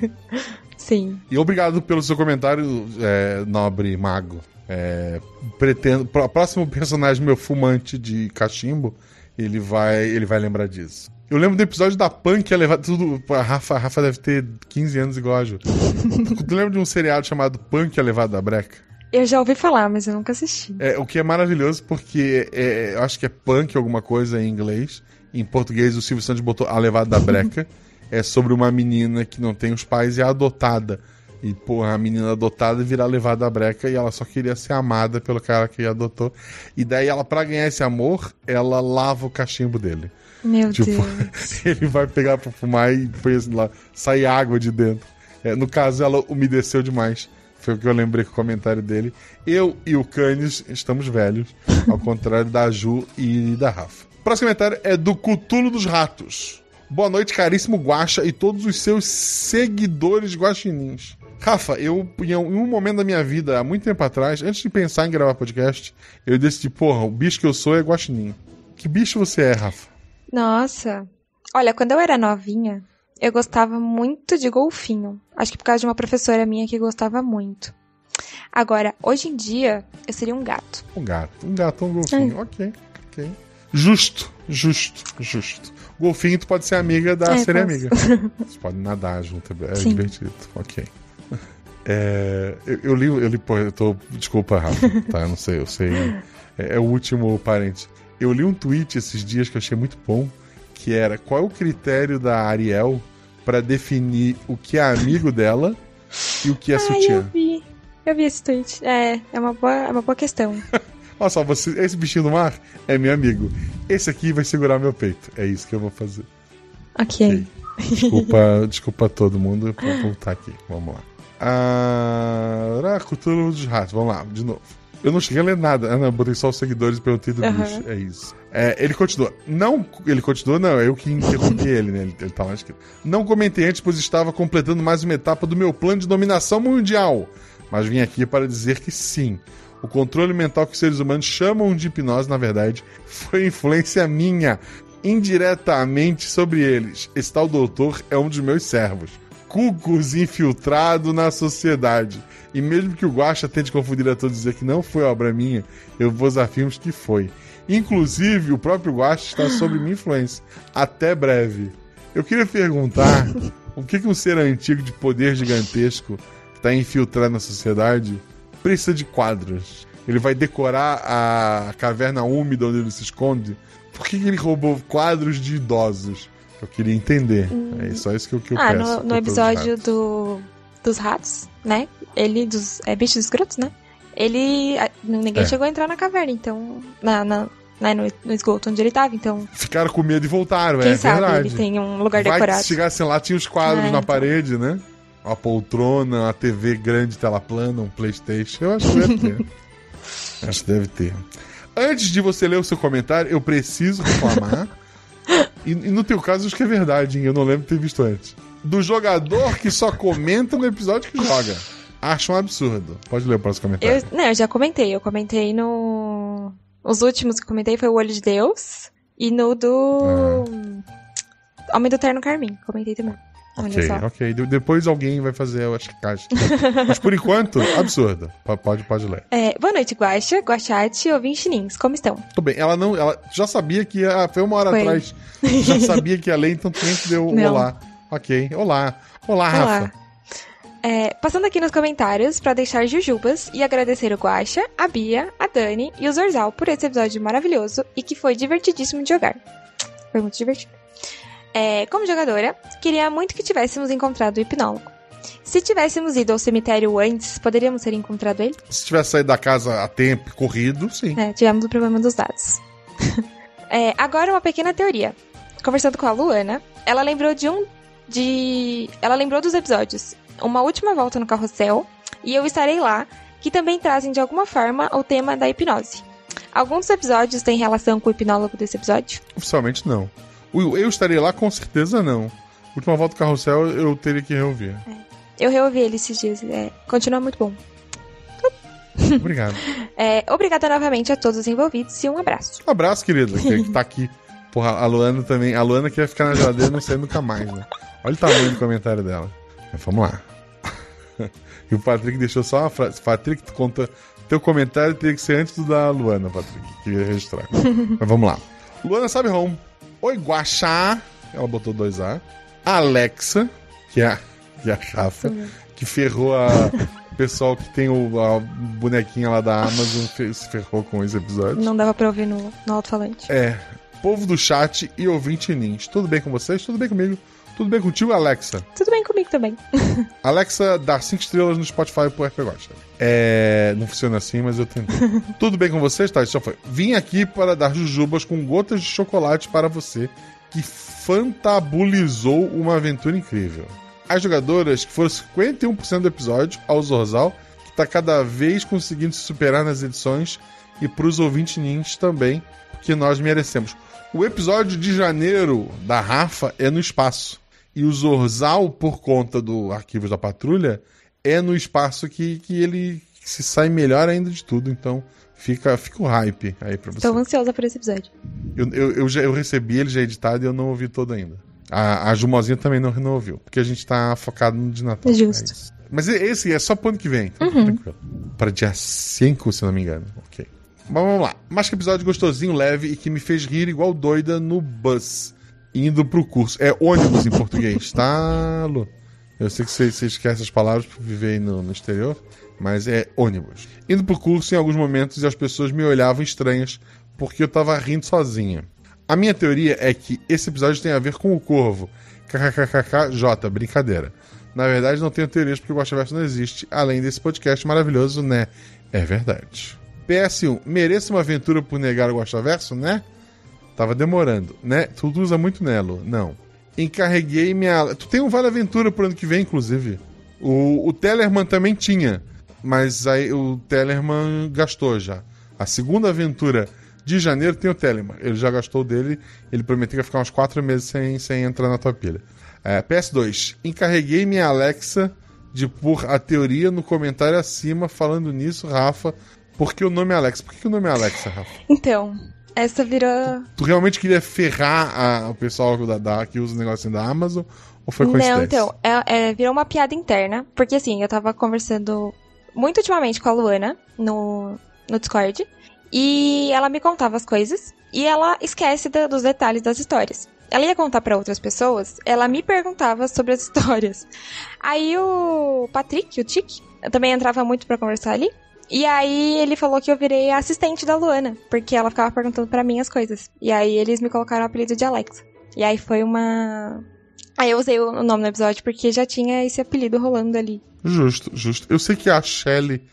Sim. E obrigado pelo seu comentário, é, nobre mago. É, pretendo. O próximo personagem meu fumante de cachimbo, ele vai, ele vai lembrar disso. Eu lembro do episódio da Punk, a levar tudo. A Rafa, a Rafa deve ter 15 anos igual a Ju. tu lembra de um seriado chamado Punk, a levada da breca? Eu já ouvi falar, mas eu nunca assisti. É, o que é maravilhoso porque é, eu acho que é punk alguma coisa em inglês. Em português o Silvio Santos botou A Levada da Breca. é sobre uma menina que não tem os pais e é adotada. E, porra, a menina adotada vira levada da breca e ela só queria ser amada pelo cara que adotou. E daí ela, pra ganhar esse amor, ela lava o cachimbo dele. Meu Tipo, Deus. ele vai pegar pra fumar e põe assim lá, sai água de dentro. É, no caso, ela umedeceu demais. Foi o que eu lembrei com o comentário dele. Eu e o Canis estamos velhos, ao contrário da Ju e da Rafa. Próximo comentário é do Cutulo dos Ratos. Boa noite, caríssimo Guaxa e todos os seus seguidores guaxinins. Rafa, eu, em um momento da minha vida, há muito tempo atrás, antes de pensar em gravar podcast, eu decidi, porra, o bicho que eu sou é guaxinim. Que bicho você é, Rafa? Nossa. Olha, quando eu era novinha, eu gostava muito de golfinho. Acho que por causa de uma professora minha que gostava muito. Agora, hoje em dia, eu seria um gato. Um gato. Um gato, um golfinho. Ok, ok. Justo, justo, justo. Golfinho, tu pode ser amiga da É, sereia amiga. Vocês podem nadar junto, é Sim. divertido. Ok. É, eu, eu li, eu li, pô, eu tô. Desculpa, Rafa, tá? Eu não sei, eu sei. É, é o último parente. Eu li um tweet esses dias que eu achei muito bom, que era qual é o critério da Ariel pra definir o que é amigo dela e o que é Ai, eu sutiã. vi. Eu vi esse tweet. É, é uma boa, é uma boa questão. Olha só, você, esse bichinho do mar é meu amigo. Esse aqui vai segurar meu peito. É isso que eu vou fazer. Ok. Desculpa, desculpa todo mundo por voltar aqui. Vamos lá. Ah, Cthulhu dos Ratos. Vamos lá, de novo. Eu não cheguei a ler nada. Ah, não, botei só os seguidores e perguntei do Aham. bicho. É isso. É, ele continua. Não, ele continua, não. É eu que interrompi ele, né? Ele, ele tá lá escrito. Não comentei antes, pois estava completando mais uma etapa do meu plano de dominação mundial. Mas vim aqui para dizer que sim. O controle mental que os seres humanos chamam de hipnose, na verdade, foi influência minha, indiretamente sobre eles. Esse tal doutor é um dos meus servos. Cucos infiltrado na sociedade. E mesmo que o Guaxa tente confundir a todos e dizer que não foi obra minha, eu vos afirmo que foi. Inclusive, o próprio Guaxa está sob minha influência. Até breve. Eu queria perguntar o que, que um ser antigo de poder gigantesco está infiltrado na sociedade precisa de quadros. Ele vai decorar a caverna úmida onde ele se esconde. Por que, que ele roubou quadros de idosos? Eu queria entender. É só isso que eu, que eu ah, peço. no, no episódio ratos. do, dos ratos, né? Ele, dos é, bichos escrotos, né? Ele. Ninguém É. chegou a entrar na caverna, então. Na, na, né, no, no esgoto onde ele tava, então. Ficaram com medo e voltaram, Quem é sabe verdade. ele tem um lugar Vai decorado. que chegasse lá, tinha os quadros É, na então. parede, né? Uma poltrona, uma TV grande, tela plana, um Playstation. Eu acho que deve ter. acho que deve ter. Antes de você ler o seu comentário, eu preciso reclamar. e, e no teu caso, acho que é verdade, hein? Eu não lembro de ter visto antes. Do jogador que só comenta no episódio que joga. Acho um absurdo. Pode ler o próximo comentário. Eu, não, eu já comentei. Eu comentei no. Os últimos que comentei foi o Olho de Deus e no do. Homem do Terno Carmim. Comentei também. Olha Ok, só. ok. De- depois alguém vai fazer a caixa. Mas por enquanto, absurdo. P- Pode, pode ler. É, boa noite, Guaxa, Guachate e ouvintes chinins. Como estão? Tudo bem, ela não. Ela já sabia que ia. Foi uma hora Foi. atrás. Já sabia que ia ler, então tu nem deu Não. olá. Ok. Olá. Olá, Rafa. Olá. É, passando aqui nos comentários para deixar jujubas e agradecer o Guaxa, a Bia, a Dani e o Zorzal por esse episódio maravilhoso e que foi divertidíssimo de jogar. Foi muito divertido. É, como jogadora, queria muito que tivéssemos encontrado o hipnólogo. Se tivéssemos ido ao cemitério antes, poderíamos ter encontrado ele? Se tivesse saído da casa a tempo corrido, sim. É, tivemos o problema dos dados. É, agora uma pequena teoria. Conversando com a Luana, ela lembrou de um. de. Ela lembrou dos episódios. Uma última volta no carrossel e eu estarei lá, que também trazem de alguma forma o tema da hipnose. Alguns episódios têm relação com o hipnólogo desse episódio? Oficialmente não. Eu estarei lá, com certeza não. Última volta do carrossel eu teria que reouvir. Eu reouvi ele esses dias. É, continua muito bom. Obrigado. É, obrigada novamente a todos os envolvidos e um abraço. Um abraço, querida, que, que tá aqui. Porra, a Luana também. A Luana que vai ficar na geladeira e não sai nunca mais, né? Olha o tamanho do comentário dela. Mas vamos lá. E o Patrick deixou só uma frase. Patrick, tu conta. Teu comentário teria que ser antes do da Luana, Patrick. Queria registrar. Mas vamos lá. Luana sabe home. Oi, Guaxá. Ela botou dois A. Alexa, que é a, que é a Rafa, que ferrou a. O pessoal que tem o, a bonequinha lá da Amazon se ferrou com esse episódio. Não dava pra ouvir no, no alto-falante. É, povo do chat e ouvinte nins. Tudo bem com vocês? Tudo bem comigo? Tudo bem contigo, Alexa? Tudo bem comigo também. Alexa dá 5 estrelas no Spotify pro RP Gosta. É. Não funciona assim, mas eu tentei. Tudo bem com vocês? Tá, já foi. Vim aqui para dar jujubas com gotas de chocolate para você que fantabulizou uma aventura incrível. As jogadoras que foram 51% do episódio, ao Zorzal, que tá cada vez conseguindo se superar nas edições, e pros ouvintes nins também, que nós merecemos. O episódio de janeiro da Rafa é no espaço. E o Zorzal, por conta do Arquivos da Patrulha, é no espaço que, que ele se sai melhor ainda de tudo. Então fica, fica o hype aí pra você. Tô ansiosa por esse episódio. Eu, eu, eu, já, eu recebi ele já editado e eu não ouvi todo ainda. A, a Jumozinha também não, não ouviu, porque a gente tá focado no de Natal. Justo. É. Mas esse é só pro ano que vem, então Uhum. tranquilo. Para dia 5, se não me engano. Ok. Mas vamos lá. Mais que episódio gostosinho, leve e que me fez rir igual doida no bus, indo pro curso. É ônibus em português, tá, Lu? Eu sei que você, você esquece as palavras por viver no, no exterior, mas é ônibus. Indo pro curso, em alguns momentos, as pessoas me olhavam estranhas porque eu tava rindo sozinha. A minha teoria é que esse episódio tem a ver com o corvo. KKKKJ, brincadeira. Na verdade, não tenho teorias porque o Guaxaverso não existe, além desse podcast maravilhoso, né? É verdade. PS1, mereço uma aventura por negar o Guaxaverso, né? Tava demorando, né? Tu usa muito Nelo. Não. Encarreguei minha. Tu tem um Vale Aventura pro ano que vem, inclusive. O, o Tellerman também tinha. Mas aí o Tellerman gastou já. A segunda aventura de janeiro tem o Telemann. Ele já gastou dele. Ele prometeu que ia ficar uns 4 meses sem, sem entrar na tua pilha. É, PS2. Encarreguei minha Alexa de pôr a teoria no comentário acima. Falando nisso, Rafa. Por que o nome é Alexa? Por que, que o nome é Alexa, Rafa? Então, essa virou. Tu realmente queria ferrar a, o pessoal da, da, que usa o negocinho da Amazon? Ou foi coincidência? Não, então, é, é, virou uma piada interna. Porque assim, eu tava conversando muito ultimamente com a Luana no, no Discord. E ela me contava as coisas e ela esquece dos detalhes das histórias. Ela ia contar para outras pessoas, ela me perguntava sobre as histórias. Aí o Patrick, o Tic, também entrava muito para conversar ali. E aí ele falou que eu virei a assistente da Luana, porque ela ficava perguntando para mim as coisas. E aí eles me colocaram o apelido de Alexa. E aí foi uma Aí eu usei o nome no episódio porque já tinha esse apelido rolando ali. Justo, justo. Eu sei que a Shelly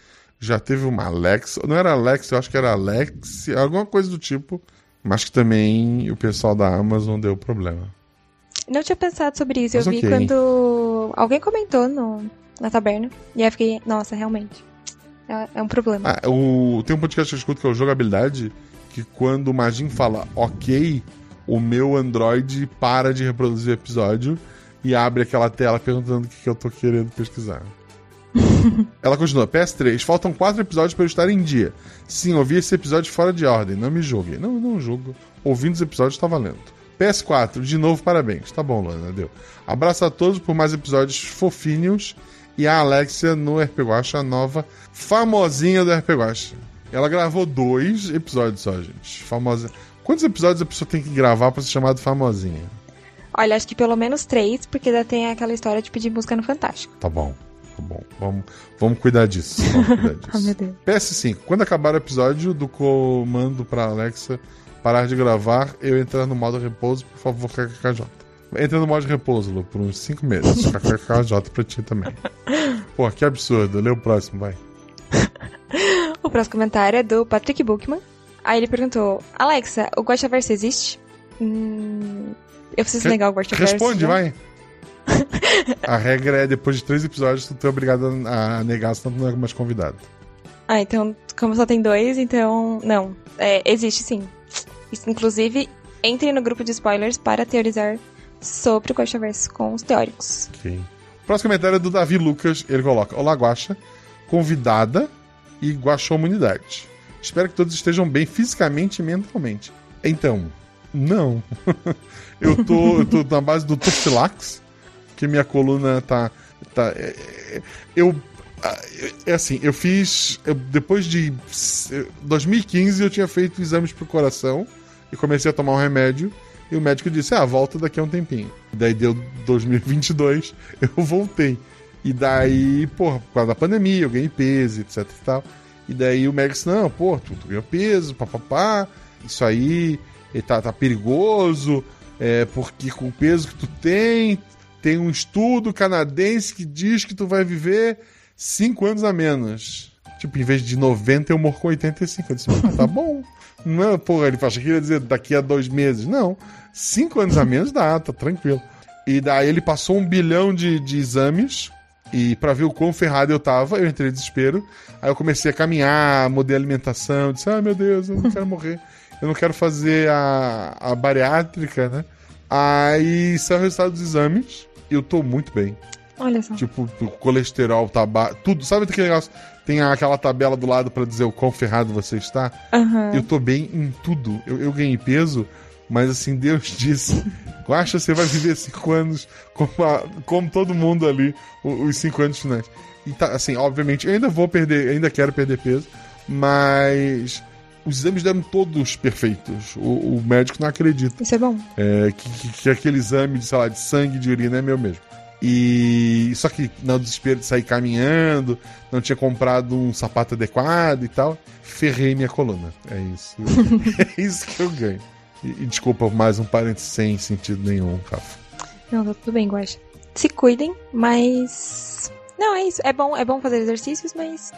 já teve uma Alex, não era Alex, eu acho que era Alex, alguma coisa do tipo, mas que também o pessoal da Amazon deu problema. Não tinha pensado sobre isso, Mas eu vi ok. quando alguém comentou no, na taberna, e aí eu fiquei, nossa, realmente, é, é um problema. Ah, o, tem um podcast que eu escuto que é o Jogabilidade, que quando o Magin fala ok, o meu Android para de reproduzir o episódio e abre aquela tela perguntando o que, que eu tô querendo pesquisar. Ela continua, PS3, faltam quatro episódios para eu estar em dia. Sim, ouvi esse episódio fora de ordem, não me julgue. Não, não julgo. Ouvindo os episódios tá valendo. PS4, de novo, parabéns. Tá bom, Luana, deu. Abraço a todos por mais episódios fofinhos. E a Alexia no RP Guacha, a nova famosinha do RP Guacha. Ela gravou dois episódios só, gente. Famosa. Quantos episódios a pessoa tem que gravar pra ser chamada famosinha? Olha, acho que pelo menos três, porque ainda tem aquela história de pedir música no Fantástico. Tá bom, tá bom. Vamos, vamos cuidar disso. Vamos cuidar disso. Oh, meu Deus. PS5, quando acabar o episódio do comando pra Alexa parar de gravar, eu entrar no modo repouso, por favor, KKKJ. Entra no modo repouso, Lu, por uns 5 meses. KKKJ pra ti também. Pô, que absurdo. Lê o próximo, vai. O próximo comentário é do Patrick Bookman. Aí ele perguntou: Alexa, o Guaxaverso existe? Hum, eu preciso Re- negar o Guaxaverso. Responde, né? vai. A regra é depois de três episódios, tu é obrigado a negar, senão tu não é mais convidado. Ah, então, como só tem dois, então. Não. É, existe sim. Inclusive, entre no grupo de spoilers para teorizar sobre o Guaxaverso com os teóricos. Ok. Próximo comentário é do Davi Lucas. Ele coloca: Olá, Guaxa, convidada e Guaxomunidade. Espero que todos estejam bem fisicamente e mentalmente. Então, não. eu, tô, eu tô na base do Tofilax, que minha coluna tá. tá é, é, eu. ah, É assim, eu fiz. eu- depois de. eh, 2015 eu tinha feito exames pro coração e comecei a tomar um remédio. E o médico disse: Ah, volta daqui a um tempinho. Daí deu 2022, eu voltei. E daí, porra, por causa da pandemia, eu ganhei peso, etc e tal. E daí o médico disse: Não, pô, tu, tu ganhou peso, papapá. Isso aí tá, tá perigoso, é, porque com o peso que tu tem, tem um estudo canadense que diz que tu vai viver 5 anos a menos. Tipo, em vez de 90, eu morro com 85. Eu disse, ah, tá bom. Não, é, porra, ele achei que ia dizer daqui a dois meses. Não. Cinco anos a menos dá, tá tranquilo. E daí ele passou um bilhão de, de exames. E pra ver o quão ferrado eu tava, eu entrei em desespero. Aí eu comecei a caminhar, mudei a alimentação. Disse, ah, meu Deus, eu não quero morrer. Eu não quero fazer a, a bariátrica, né? Aí saiu o resultado dos exames. E eu tô muito bem. Olha só. Tipo, colesterol, tabaco, tudo. Sabe aquele negócio? Tem aquela tabela do lado pra dizer o quão ferrado você está. Aham. Eu tô bem em tudo. Eu, eu ganhei peso, mas assim, Deus disse: Acha você vai viver cinco anos como, a- como todo mundo ali, os cinco anos finais. E tá, assim, obviamente, eu ainda vou perder, ainda quero perder peso, mas os exames deram todos perfeitos. O, o médico não acredita. Isso é bom. É, que, que, que aquele exame de, sei lá, de sangue, de urina é meu mesmo. E só que no desespero de sair caminhando, não tinha comprado um sapato adequado e tal, ferrei minha coluna. É isso. é isso que eu ganho. E, e desculpa mais um parênteses sem sentido nenhum, Rafa. Não, tá tudo bem, Guaxa. Se cuidem, mas. Não, é isso. É bom, é bom fazer exercícios, mas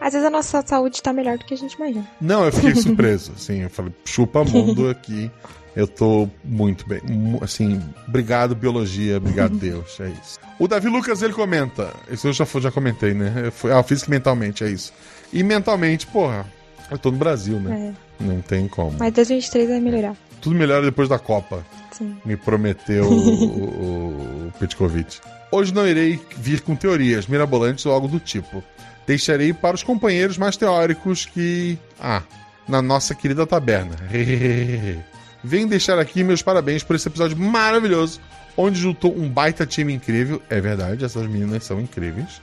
às vezes a nossa saúde tá melhor do que a gente imagina. Não, eu fiquei surpreso, assim, eu falei, chupa mundo aqui. Eu tô muito bem. Assim, obrigado, biologia, obrigado, Deus. É isso. O Davi Lucas, ele comenta. Isso eu já, já comentei, né? Eu fui- Ah, física e mentalmente, é isso. E mentalmente, porra, eu tô no Brasil, né? É. Não tem como. Mas 2023 vai melhorar. Tudo melhora depois da Copa. Sim. Me prometeu o, o, o Petkovic. Hoje não irei vir com teorias mirabolantes ou algo do tipo. Deixarei para os companheiros mais teóricos que. Ah, na nossa querida taberna. Venho deixar aqui meus parabéns por esse episódio maravilhoso, onde juntou um baita time incrível. É verdade, essas meninas são incríveis.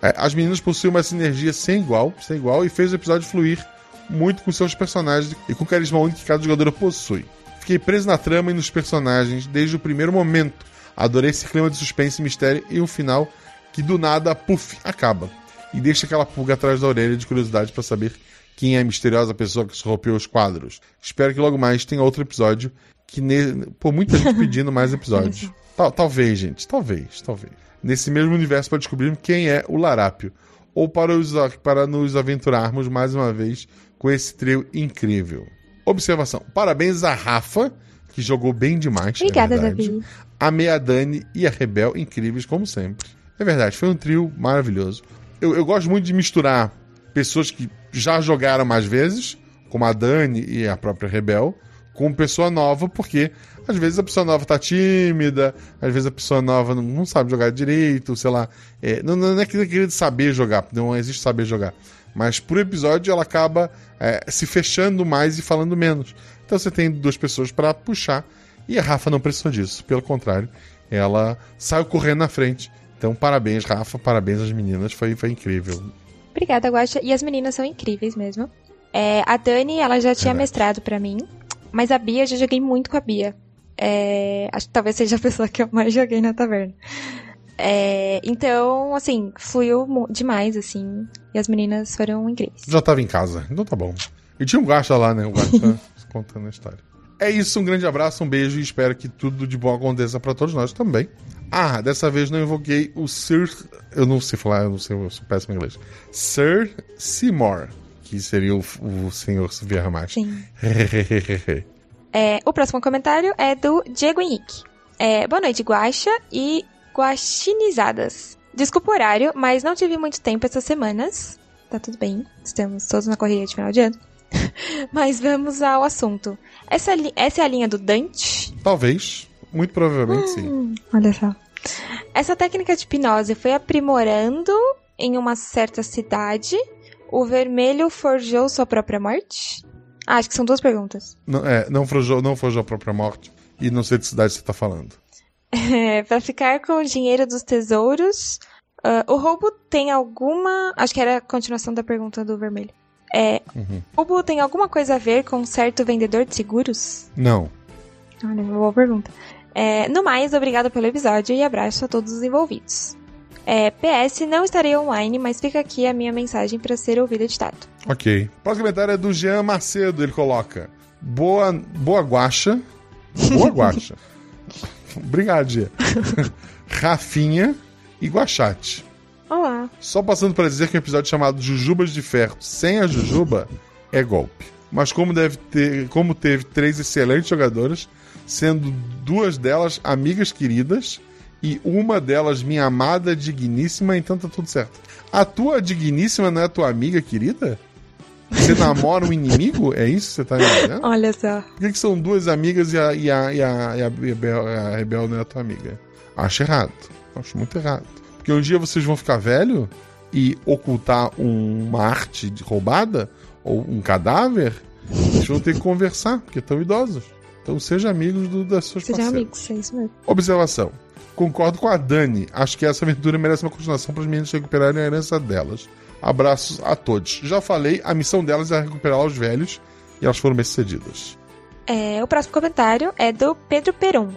É, as meninas possuem uma sinergia sem igual, sem igual, e fez o episódio fluir muito com seus personagens e com o carisma único que cada jogadora possui. Fiquei preso na trama e nos personagens desde o primeiro momento. Adorei esse clima de suspense e mistério e um final que do nada, puf, acaba. E deixa aquela pulga atrás da orelha de curiosidade para saber quem é a misteriosa pessoa que surrompeu os quadros. Espero que logo mais tenha outro episódio que ne... Pô, muita gente pedindo mais episódios. Tal- talvez, gente, talvez, talvez. Nesse mesmo universo para descobrirmos quem é o Larápio. Ou para, os, para nos aventurarmos mais uma vez com esse trio incrível. Observação. Parabéns a Rafa, que jogou bem demais. é Obrigada. Davi. A Meia Dani e a Rebel, incríveis como sempre. É verdade, foi um trio maravilhoso. Eu, eu gosto muito de misturar pessoas que já jogaram mais vezes, como a Dani e a própria Rebel, com pessoa nova, porque às vezes a pessoa nova tá tímida, às vezes a pessoa nova não, não sabe jogar direito, sei lá. É, não, não é que querer saber jogar, não existe saber jogar. Mas por episódio ela acaba é, se fechando mais e falando menos. Então você tem duas pessoas para puxar. E a Rafa não precisou disso. Pelo contrário, ela saiu correndo na frente. Então, parabéns, Rafa. Parabéns às meninas. Foi, foi incrível. Obrigada, Guaxa. E as meninas são incríveis mesmo. É, a Dani, ela já tinha Verdade. mestrado pra mim. Mas a Bia, eu já joguei muito com a Bia. É, acho que talvez seja a pessoa que eu mais joguei na taverna. É, então, assim, fluiu demais, assim. E as meninas foram incríveis. Já tava em casa. Então tá bom. E tinha um Gacha lá, né? O Gacha contando a história. É isso, um grande abraço, um beijo e espero que tudo de bom aconteça pra todos nós também. Ah, dessa vez não invoquei o Sir. Eu não sei falar, eu não sei, eu sou péssimo em inglês. Sir Seymour, que seria o, o senhor Vieira. Sim. É, o próximo comentário é do Diego Henrique. É, boa noite, Guaxa e guaxinizadas. Desculpa o horário, mas não tive muito tempo essas semanas. Tá tudo bem, estamos todos na correria de final de ano. mas vamos ao assunto. Essa, essa é a linha do Dante? Talvez. Muito provavelmente sim. Hum, olha só. Essa técnica de hipnose foi aprimorando em uma certa cidade. O vermelho forjou sua própria morte? Ah, acho que são duas perguntas. Não, é, não forjou, não forjou a própria morte. E não sei de cidade você tá falando. É, para ficar com o dinheiro dos tesouros, ah, o roubo tem alguma. Acho que era a continuação da pergunta do vermelho. É, Uhum. tem alguma coisa a ver com um certo vendedor de seguros? Não. Olha, uma boa pergunta. É, no mais, obrigado pelo episódio e abraço a todos os envolvidos. É, PS, não estarei online, mas fica aqui a minha mensagem para ser ouvida editado. Ok. O próximo comentário é do Jean Macedo. Ele coloca: Boa, boa guacha. Boa guacha. Obrigado, Jean. Rafinha e Guachate. Olá. Só passando para dizer que um episódio chamado Jujubas de Ferro sem a Jujuba é golpe. Mas como deve ter, como teve três excelentes jogadoras, sendo duas delas amigas queridas e uma delas minha amada digníssima, então tá tudo certo. A tua digníssima não é tua amiga querida? Você namora um inimigo? É isso que você tá me dizendo? Olha só. Por que, que são duas amigas e a, e a, e a, e a, Rebel, a Rebel não é a tua amiga? Acho errado. Acho muito errado. Porque um dia vocês vão ficar velho e ocultar um- uma arte roubada ou um cadáver, vocês vão ter que conversar, porque estão idosos. Então sejam amigos do, das suas Sejam parceiras. amigos, é isso mesmo. Observação. Concordo com a Dani. Acho que essa aventura merece uma continuação para as meninas recuperarem a herança delas. Abraços a todos. Já falei, a missão delas é recuperar os velhos e elas foram bem sucedidas. É, o próximo comentário é do Pedro Perum.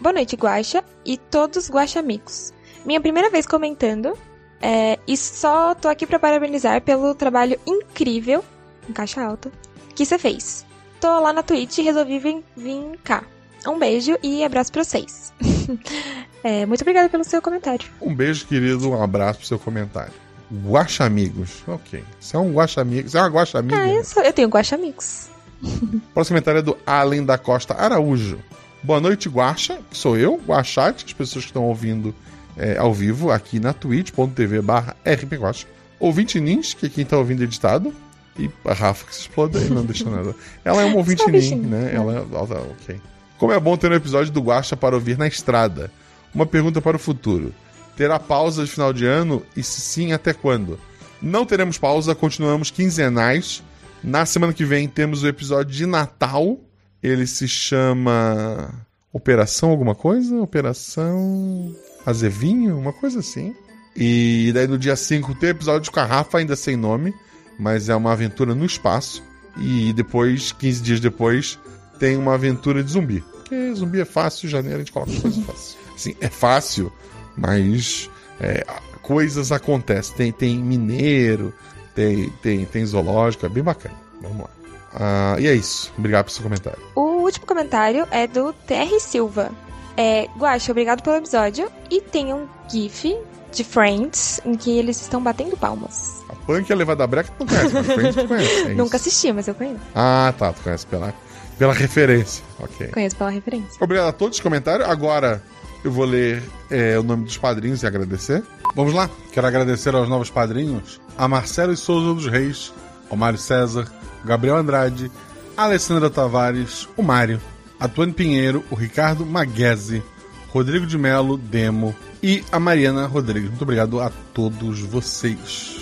Boa noite, Guaxa e todos Guaxa amigos. Minha primeira vez comentando é, e só tô aqui para parabenizar pelo trabalho incrível, em caixa alta, que você fez. Tô lá na Twitch e resolvi vir, vir cá. Um beijo e abraço pra vocês. é, muito obrigada pelo seu comentário. Um beijo, querido, um abraço pro seu comentário. Guaxa Amigos. Ok. Você é um Guaxa Amigos. Você é uma Guaxa Amiga? Ah, eu, sou, eu tenho Guaxa Amigos. O próximo comentário é do Allen da Costa Araújo. Boa noite, Guaxa, que sou eu, Guaxate, as pessoas que estão ouvindo é, ao vivo aqui na twitch.tv barra rpguaxa. Ouvinte Nins, que é quem tá ouvindo editado. E a Rafa que se exploda e não deixa nada. Ela é uma ouvinte Nin, né? Ela é... Ok. Como é bom ter um episódio do Guaxa para ouvir na estrada. Uma pergunta para o futuro. Terá pausa de final de ano? E se sim, até quando? Não teremos pausa, continuamos quinzenais. Na semana que vem temos o episódio de Natal. Ele se chama Operação alguma coisa? Operação Azevinho? Uma coisa assim. E daí no dia 5 tem episódio com a Rafa, ainda sem nome, mas é uma aventura no espaço. E depois, 15 dias depois, tem uma aventura de zumbi. Porque zumbi é fácil, janeiro a gente coloca coisa fácil. Assim, é fácil, mas é, coisas acontecem. Tem, tem mineiro, tem, tem, tem zoológico, é bem bacana. Vamos lá. Ah, e é isso. Obrigado pelo seu comentário. O último comentário é do TR Silva. É, Guaxa, obrigado pelo episódio. E tem um GIF de Friends em que eles estão batendo palmas. A Punk e a Levada Breca tu não conhece, mas Friends tu conhece. É Nunca assisti, mas eu conheço. Ah, tá. Tu conhece pela, pela referência. Ok. Conheço pela referência. Obrigado a todos os comentários. Agora eu vou ler é, o nome dos padrinhos e agradecer. Vamos lá. Quero agradecer aos novos padrinhos: a Marcelo e Souza dos Reis, ao Mário César, Gabriel Andrade, Alessandra Tavares, o Mário, a Tuane Pinheiro, o Ricardo Maguese, Rodrigo de Melo, Demo e a Mariana Rodrigues. Muito obrigado a todos vocês.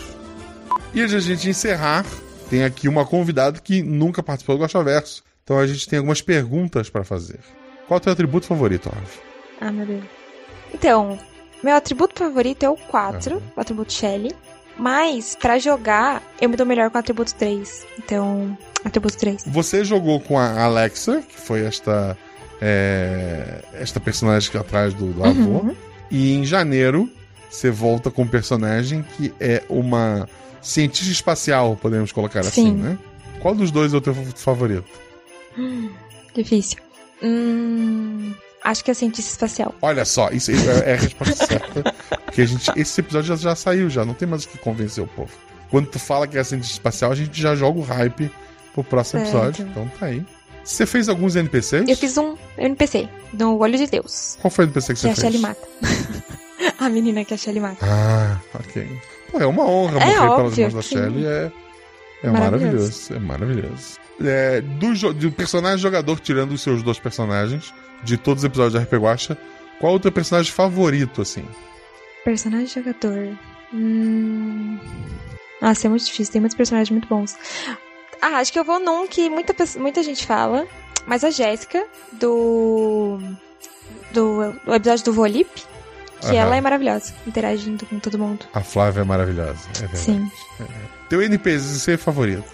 E antes de a gente encerrar, tem aqui uma convidada que nunca participou do Gosta Verso. Então a gente tem algumas perguntas para fazer. Qual é o teu atributo favorito, Rafa? Ah, meu Deus. Então, meu atributo favorito é o 4, o atributo Shelly. Mas, pra jogar, eu me dou melhor com o atributo 3. Então, atributo 3. Você jogou com a Alexa, que foi esta é, esta personagem que é atrás do, do avô. Uhum. E em janeiro, você volta com um personagem que é uma cientista espacial, podemos colocar assim, Sim. né? Qual dos dois é o teu favorito? Difícil. Hum, acho que é cientista espacial. Olha só, isso isso é, é a resposta certa. Porque a gente, esse episódio já, já saiu, já não tem mais o que convencer o povo. Quando tu fala que é cientista espacial, a gente já joga o hype pro próximo Certo. episódio. Então tá aí. Você fez alguns NPCs? Eu fiz um NPC, no Olho de Deus. Qual foi o NPC que Que você a fez? Shelly mata. a menina que a Shelly mata. Ah, ok. Pô, é uma honra É morrer pelas óbvio mãos da que- Shelly. É, é Maravilhoso. maravilhoso. É maravilhoso. É, do, do personagem jogador, tirando os seus dois personagens, de todos os episódios da RP Guacha, qual é o teu personagem favorito, assim? Personagem jogador. Hum... Nossa, é muito difícil. Tem muitos personagens muito bons. Ah, acho que eu vou num que muita, muita gente fala. Mas a Jéssica, do. Do, episódio do Volip. Que Aham. ela é maravilhosa, interagindo com todo mundo. A Flávia é maravilhosa. É verdade. Sim. Teu NPC favorito?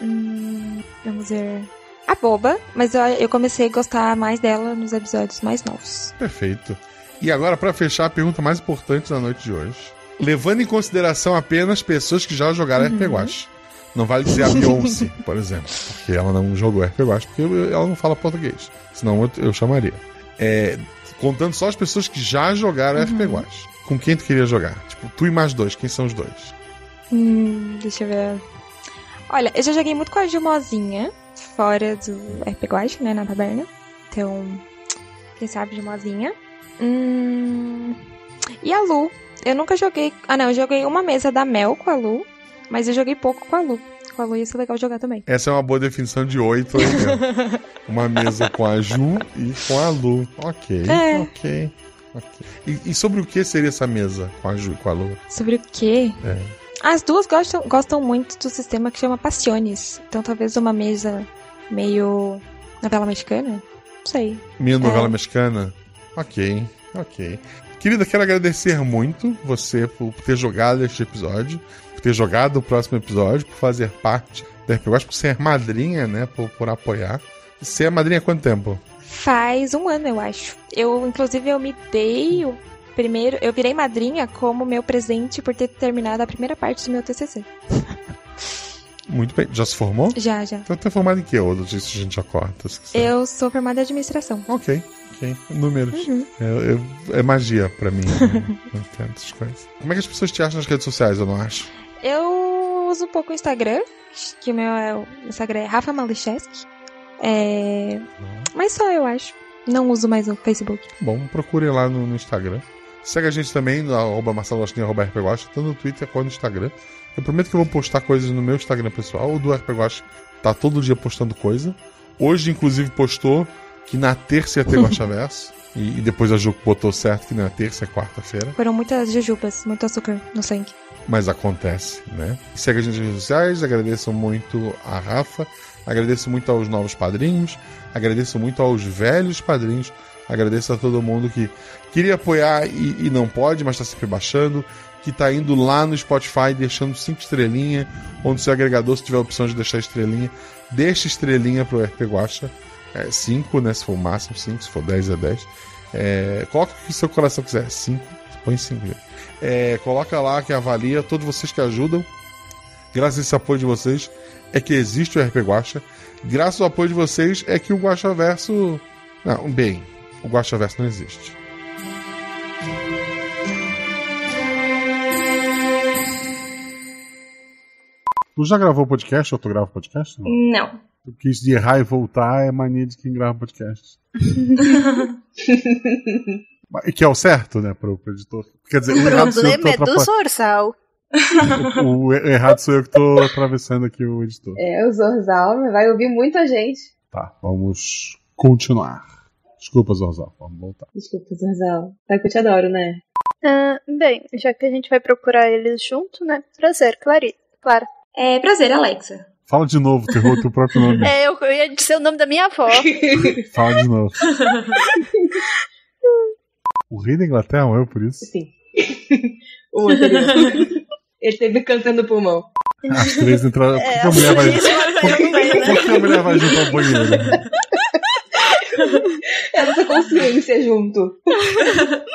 Hum, vamos ver. A boba, mas eu, eu comecei a gostar mais dela nos episódios mais novos. Perfeito. E agora, pra fechar, a pergunta mais importante da noite de hoje. Levando em consideração apenas pessoas que já jogaram Uhum. Não vale dizer a Beyoncé, por exemplo. Porque ela não jogou RP Guacha, porque ela não fala português. Senão eu, eu chamaria. É, contando só as pessoas que já jogaram Uhum. Com quem tu queria jogar? Tipo, tu e mais dois. Quem são os dois? Hum, deixa eu ver. Olha, eu já joguei muito com a Gilmozinha, fora do RP Guache, né, na taberna. Então, quem sabe Gilmozinha. Hum, e a Lu. Eu nunca joguei... Ah, não, eu joguei uma mesa da Mel com a Lu, mas eu joguei pouco com a Lu. Com a Lu ia ser legal jogar também. Essa é uma boa definição de oito. né? uma mesa com a Ju e com a Lu. Ok, É. ok. ok. E, e sobre o que seria essa mesa com a Ju e com a Lu? Sobre o quê? É. As duas gostam, gostam muito do sistema que chama Passiones. Então talvez uma mesa meio novela mexicana? Não sei. Minha novela É. mexicana? Ok, ok. Querida, quero agradecer muito você por ter jogado este episódio, por ter jogado o próximo episódio, por fazer parte da RPG por ser madrinha, né? Por, por apoiar. Você é madrinha há quanto tempo? Faz um ano, eu acho. Eu, inclusive, eu me dei primeiro. Eu virei madrinha como meu presente por ter terminado a primeira parte do meu TCC. Muito bem. Já se formou? Já, já. Então tá formado em quê? Ou disso a gente já corta? Eu sou formada em administração. Ok, ok. Números. Uhum. É, eu- é magia pra mim. né? não entendo essas coisas. Como é que as pessoas te acham nas redes sociais? Eu não acho. Eu uso um pouco o Instagram, que o meu é, o Instagram é Rafa Malicheski. É... Mas só eu acho. Não uso mais o Facebook. Bom, procure lá no, no Instagram. Segue a gente também no arroba Marcelo Agostinho, arroba RP Guacha, tanto no Twitter quanto no Instagram. Eu prometo que eu vou postar coisas no meu Instagram pessoal. O do RP Guacha tá todo dia postando coisa. Hoje, inclusive, postou que na terça ia ter Guachaverso. e, e depois a Ju botou certo que é terça, é quarta-feira. Foram muitas jujubas, muito açúcar no sangue. mas acontece, né? Segue a gente nas redes sociais, agradeço muito a Rafa, agradeço muito aos novos padrinhos, agradeço muito aos velhos padrinhos, agradeço a todo mundo que queria apoiar e, e não pode, mas está sempre baixando, que tá indo lá no Spotify deixando cinco estrelinhas, onde seu agregador, se tiver a opção de deixar estrelinha, deixa estrelinha pro RP Guacha, é, cinco, né? Se for o máximo, cinco, se for 10 é 10. É, coloca o que seu coração quiser, cinco, põe cinco. gente. É, coloca lá que avalia, todos vocês que ajudam. Graças a esse apoio de vocês é que existe o RP Guacha. Graças ao apoio de vocês é que o Guacha Verso. Não, bem, o Guacha Verso não existe. Tu já gravou podcast ou tu grava podcast? Não. Não. Porque isso de errar e voltar é mania de quem grava podcast. Que é o certo, né, pro, pro editor. Quer dizer, O o errado sou eu que problema tô é do Zorzal. o errado sou eu que tô atravessando aqui o editor. É, o Zorzal vai ouvir muita gente. Tá, vamos continuar. Desculpa, Zorzal, vamos voltar. Desculpa, Zorzal. Sabe que eu te adoro, né? Ah, bem, já que a gente vai procurar eles junto, né? Prazer, Clari. Clara. É, prazer, Alexa. Fala de novo, tu errou teu próprio nome. É, eu, eu ia dizer o nome da minha avó. Fala de novo. O rei da Inglaterra morreu por isso? Sim. o anterior. Ele teve câncer no pulmão. As três entraram. Por que, que a mulher vai. Por que a mulher vai junto ao banheiro? É essa consciência junto.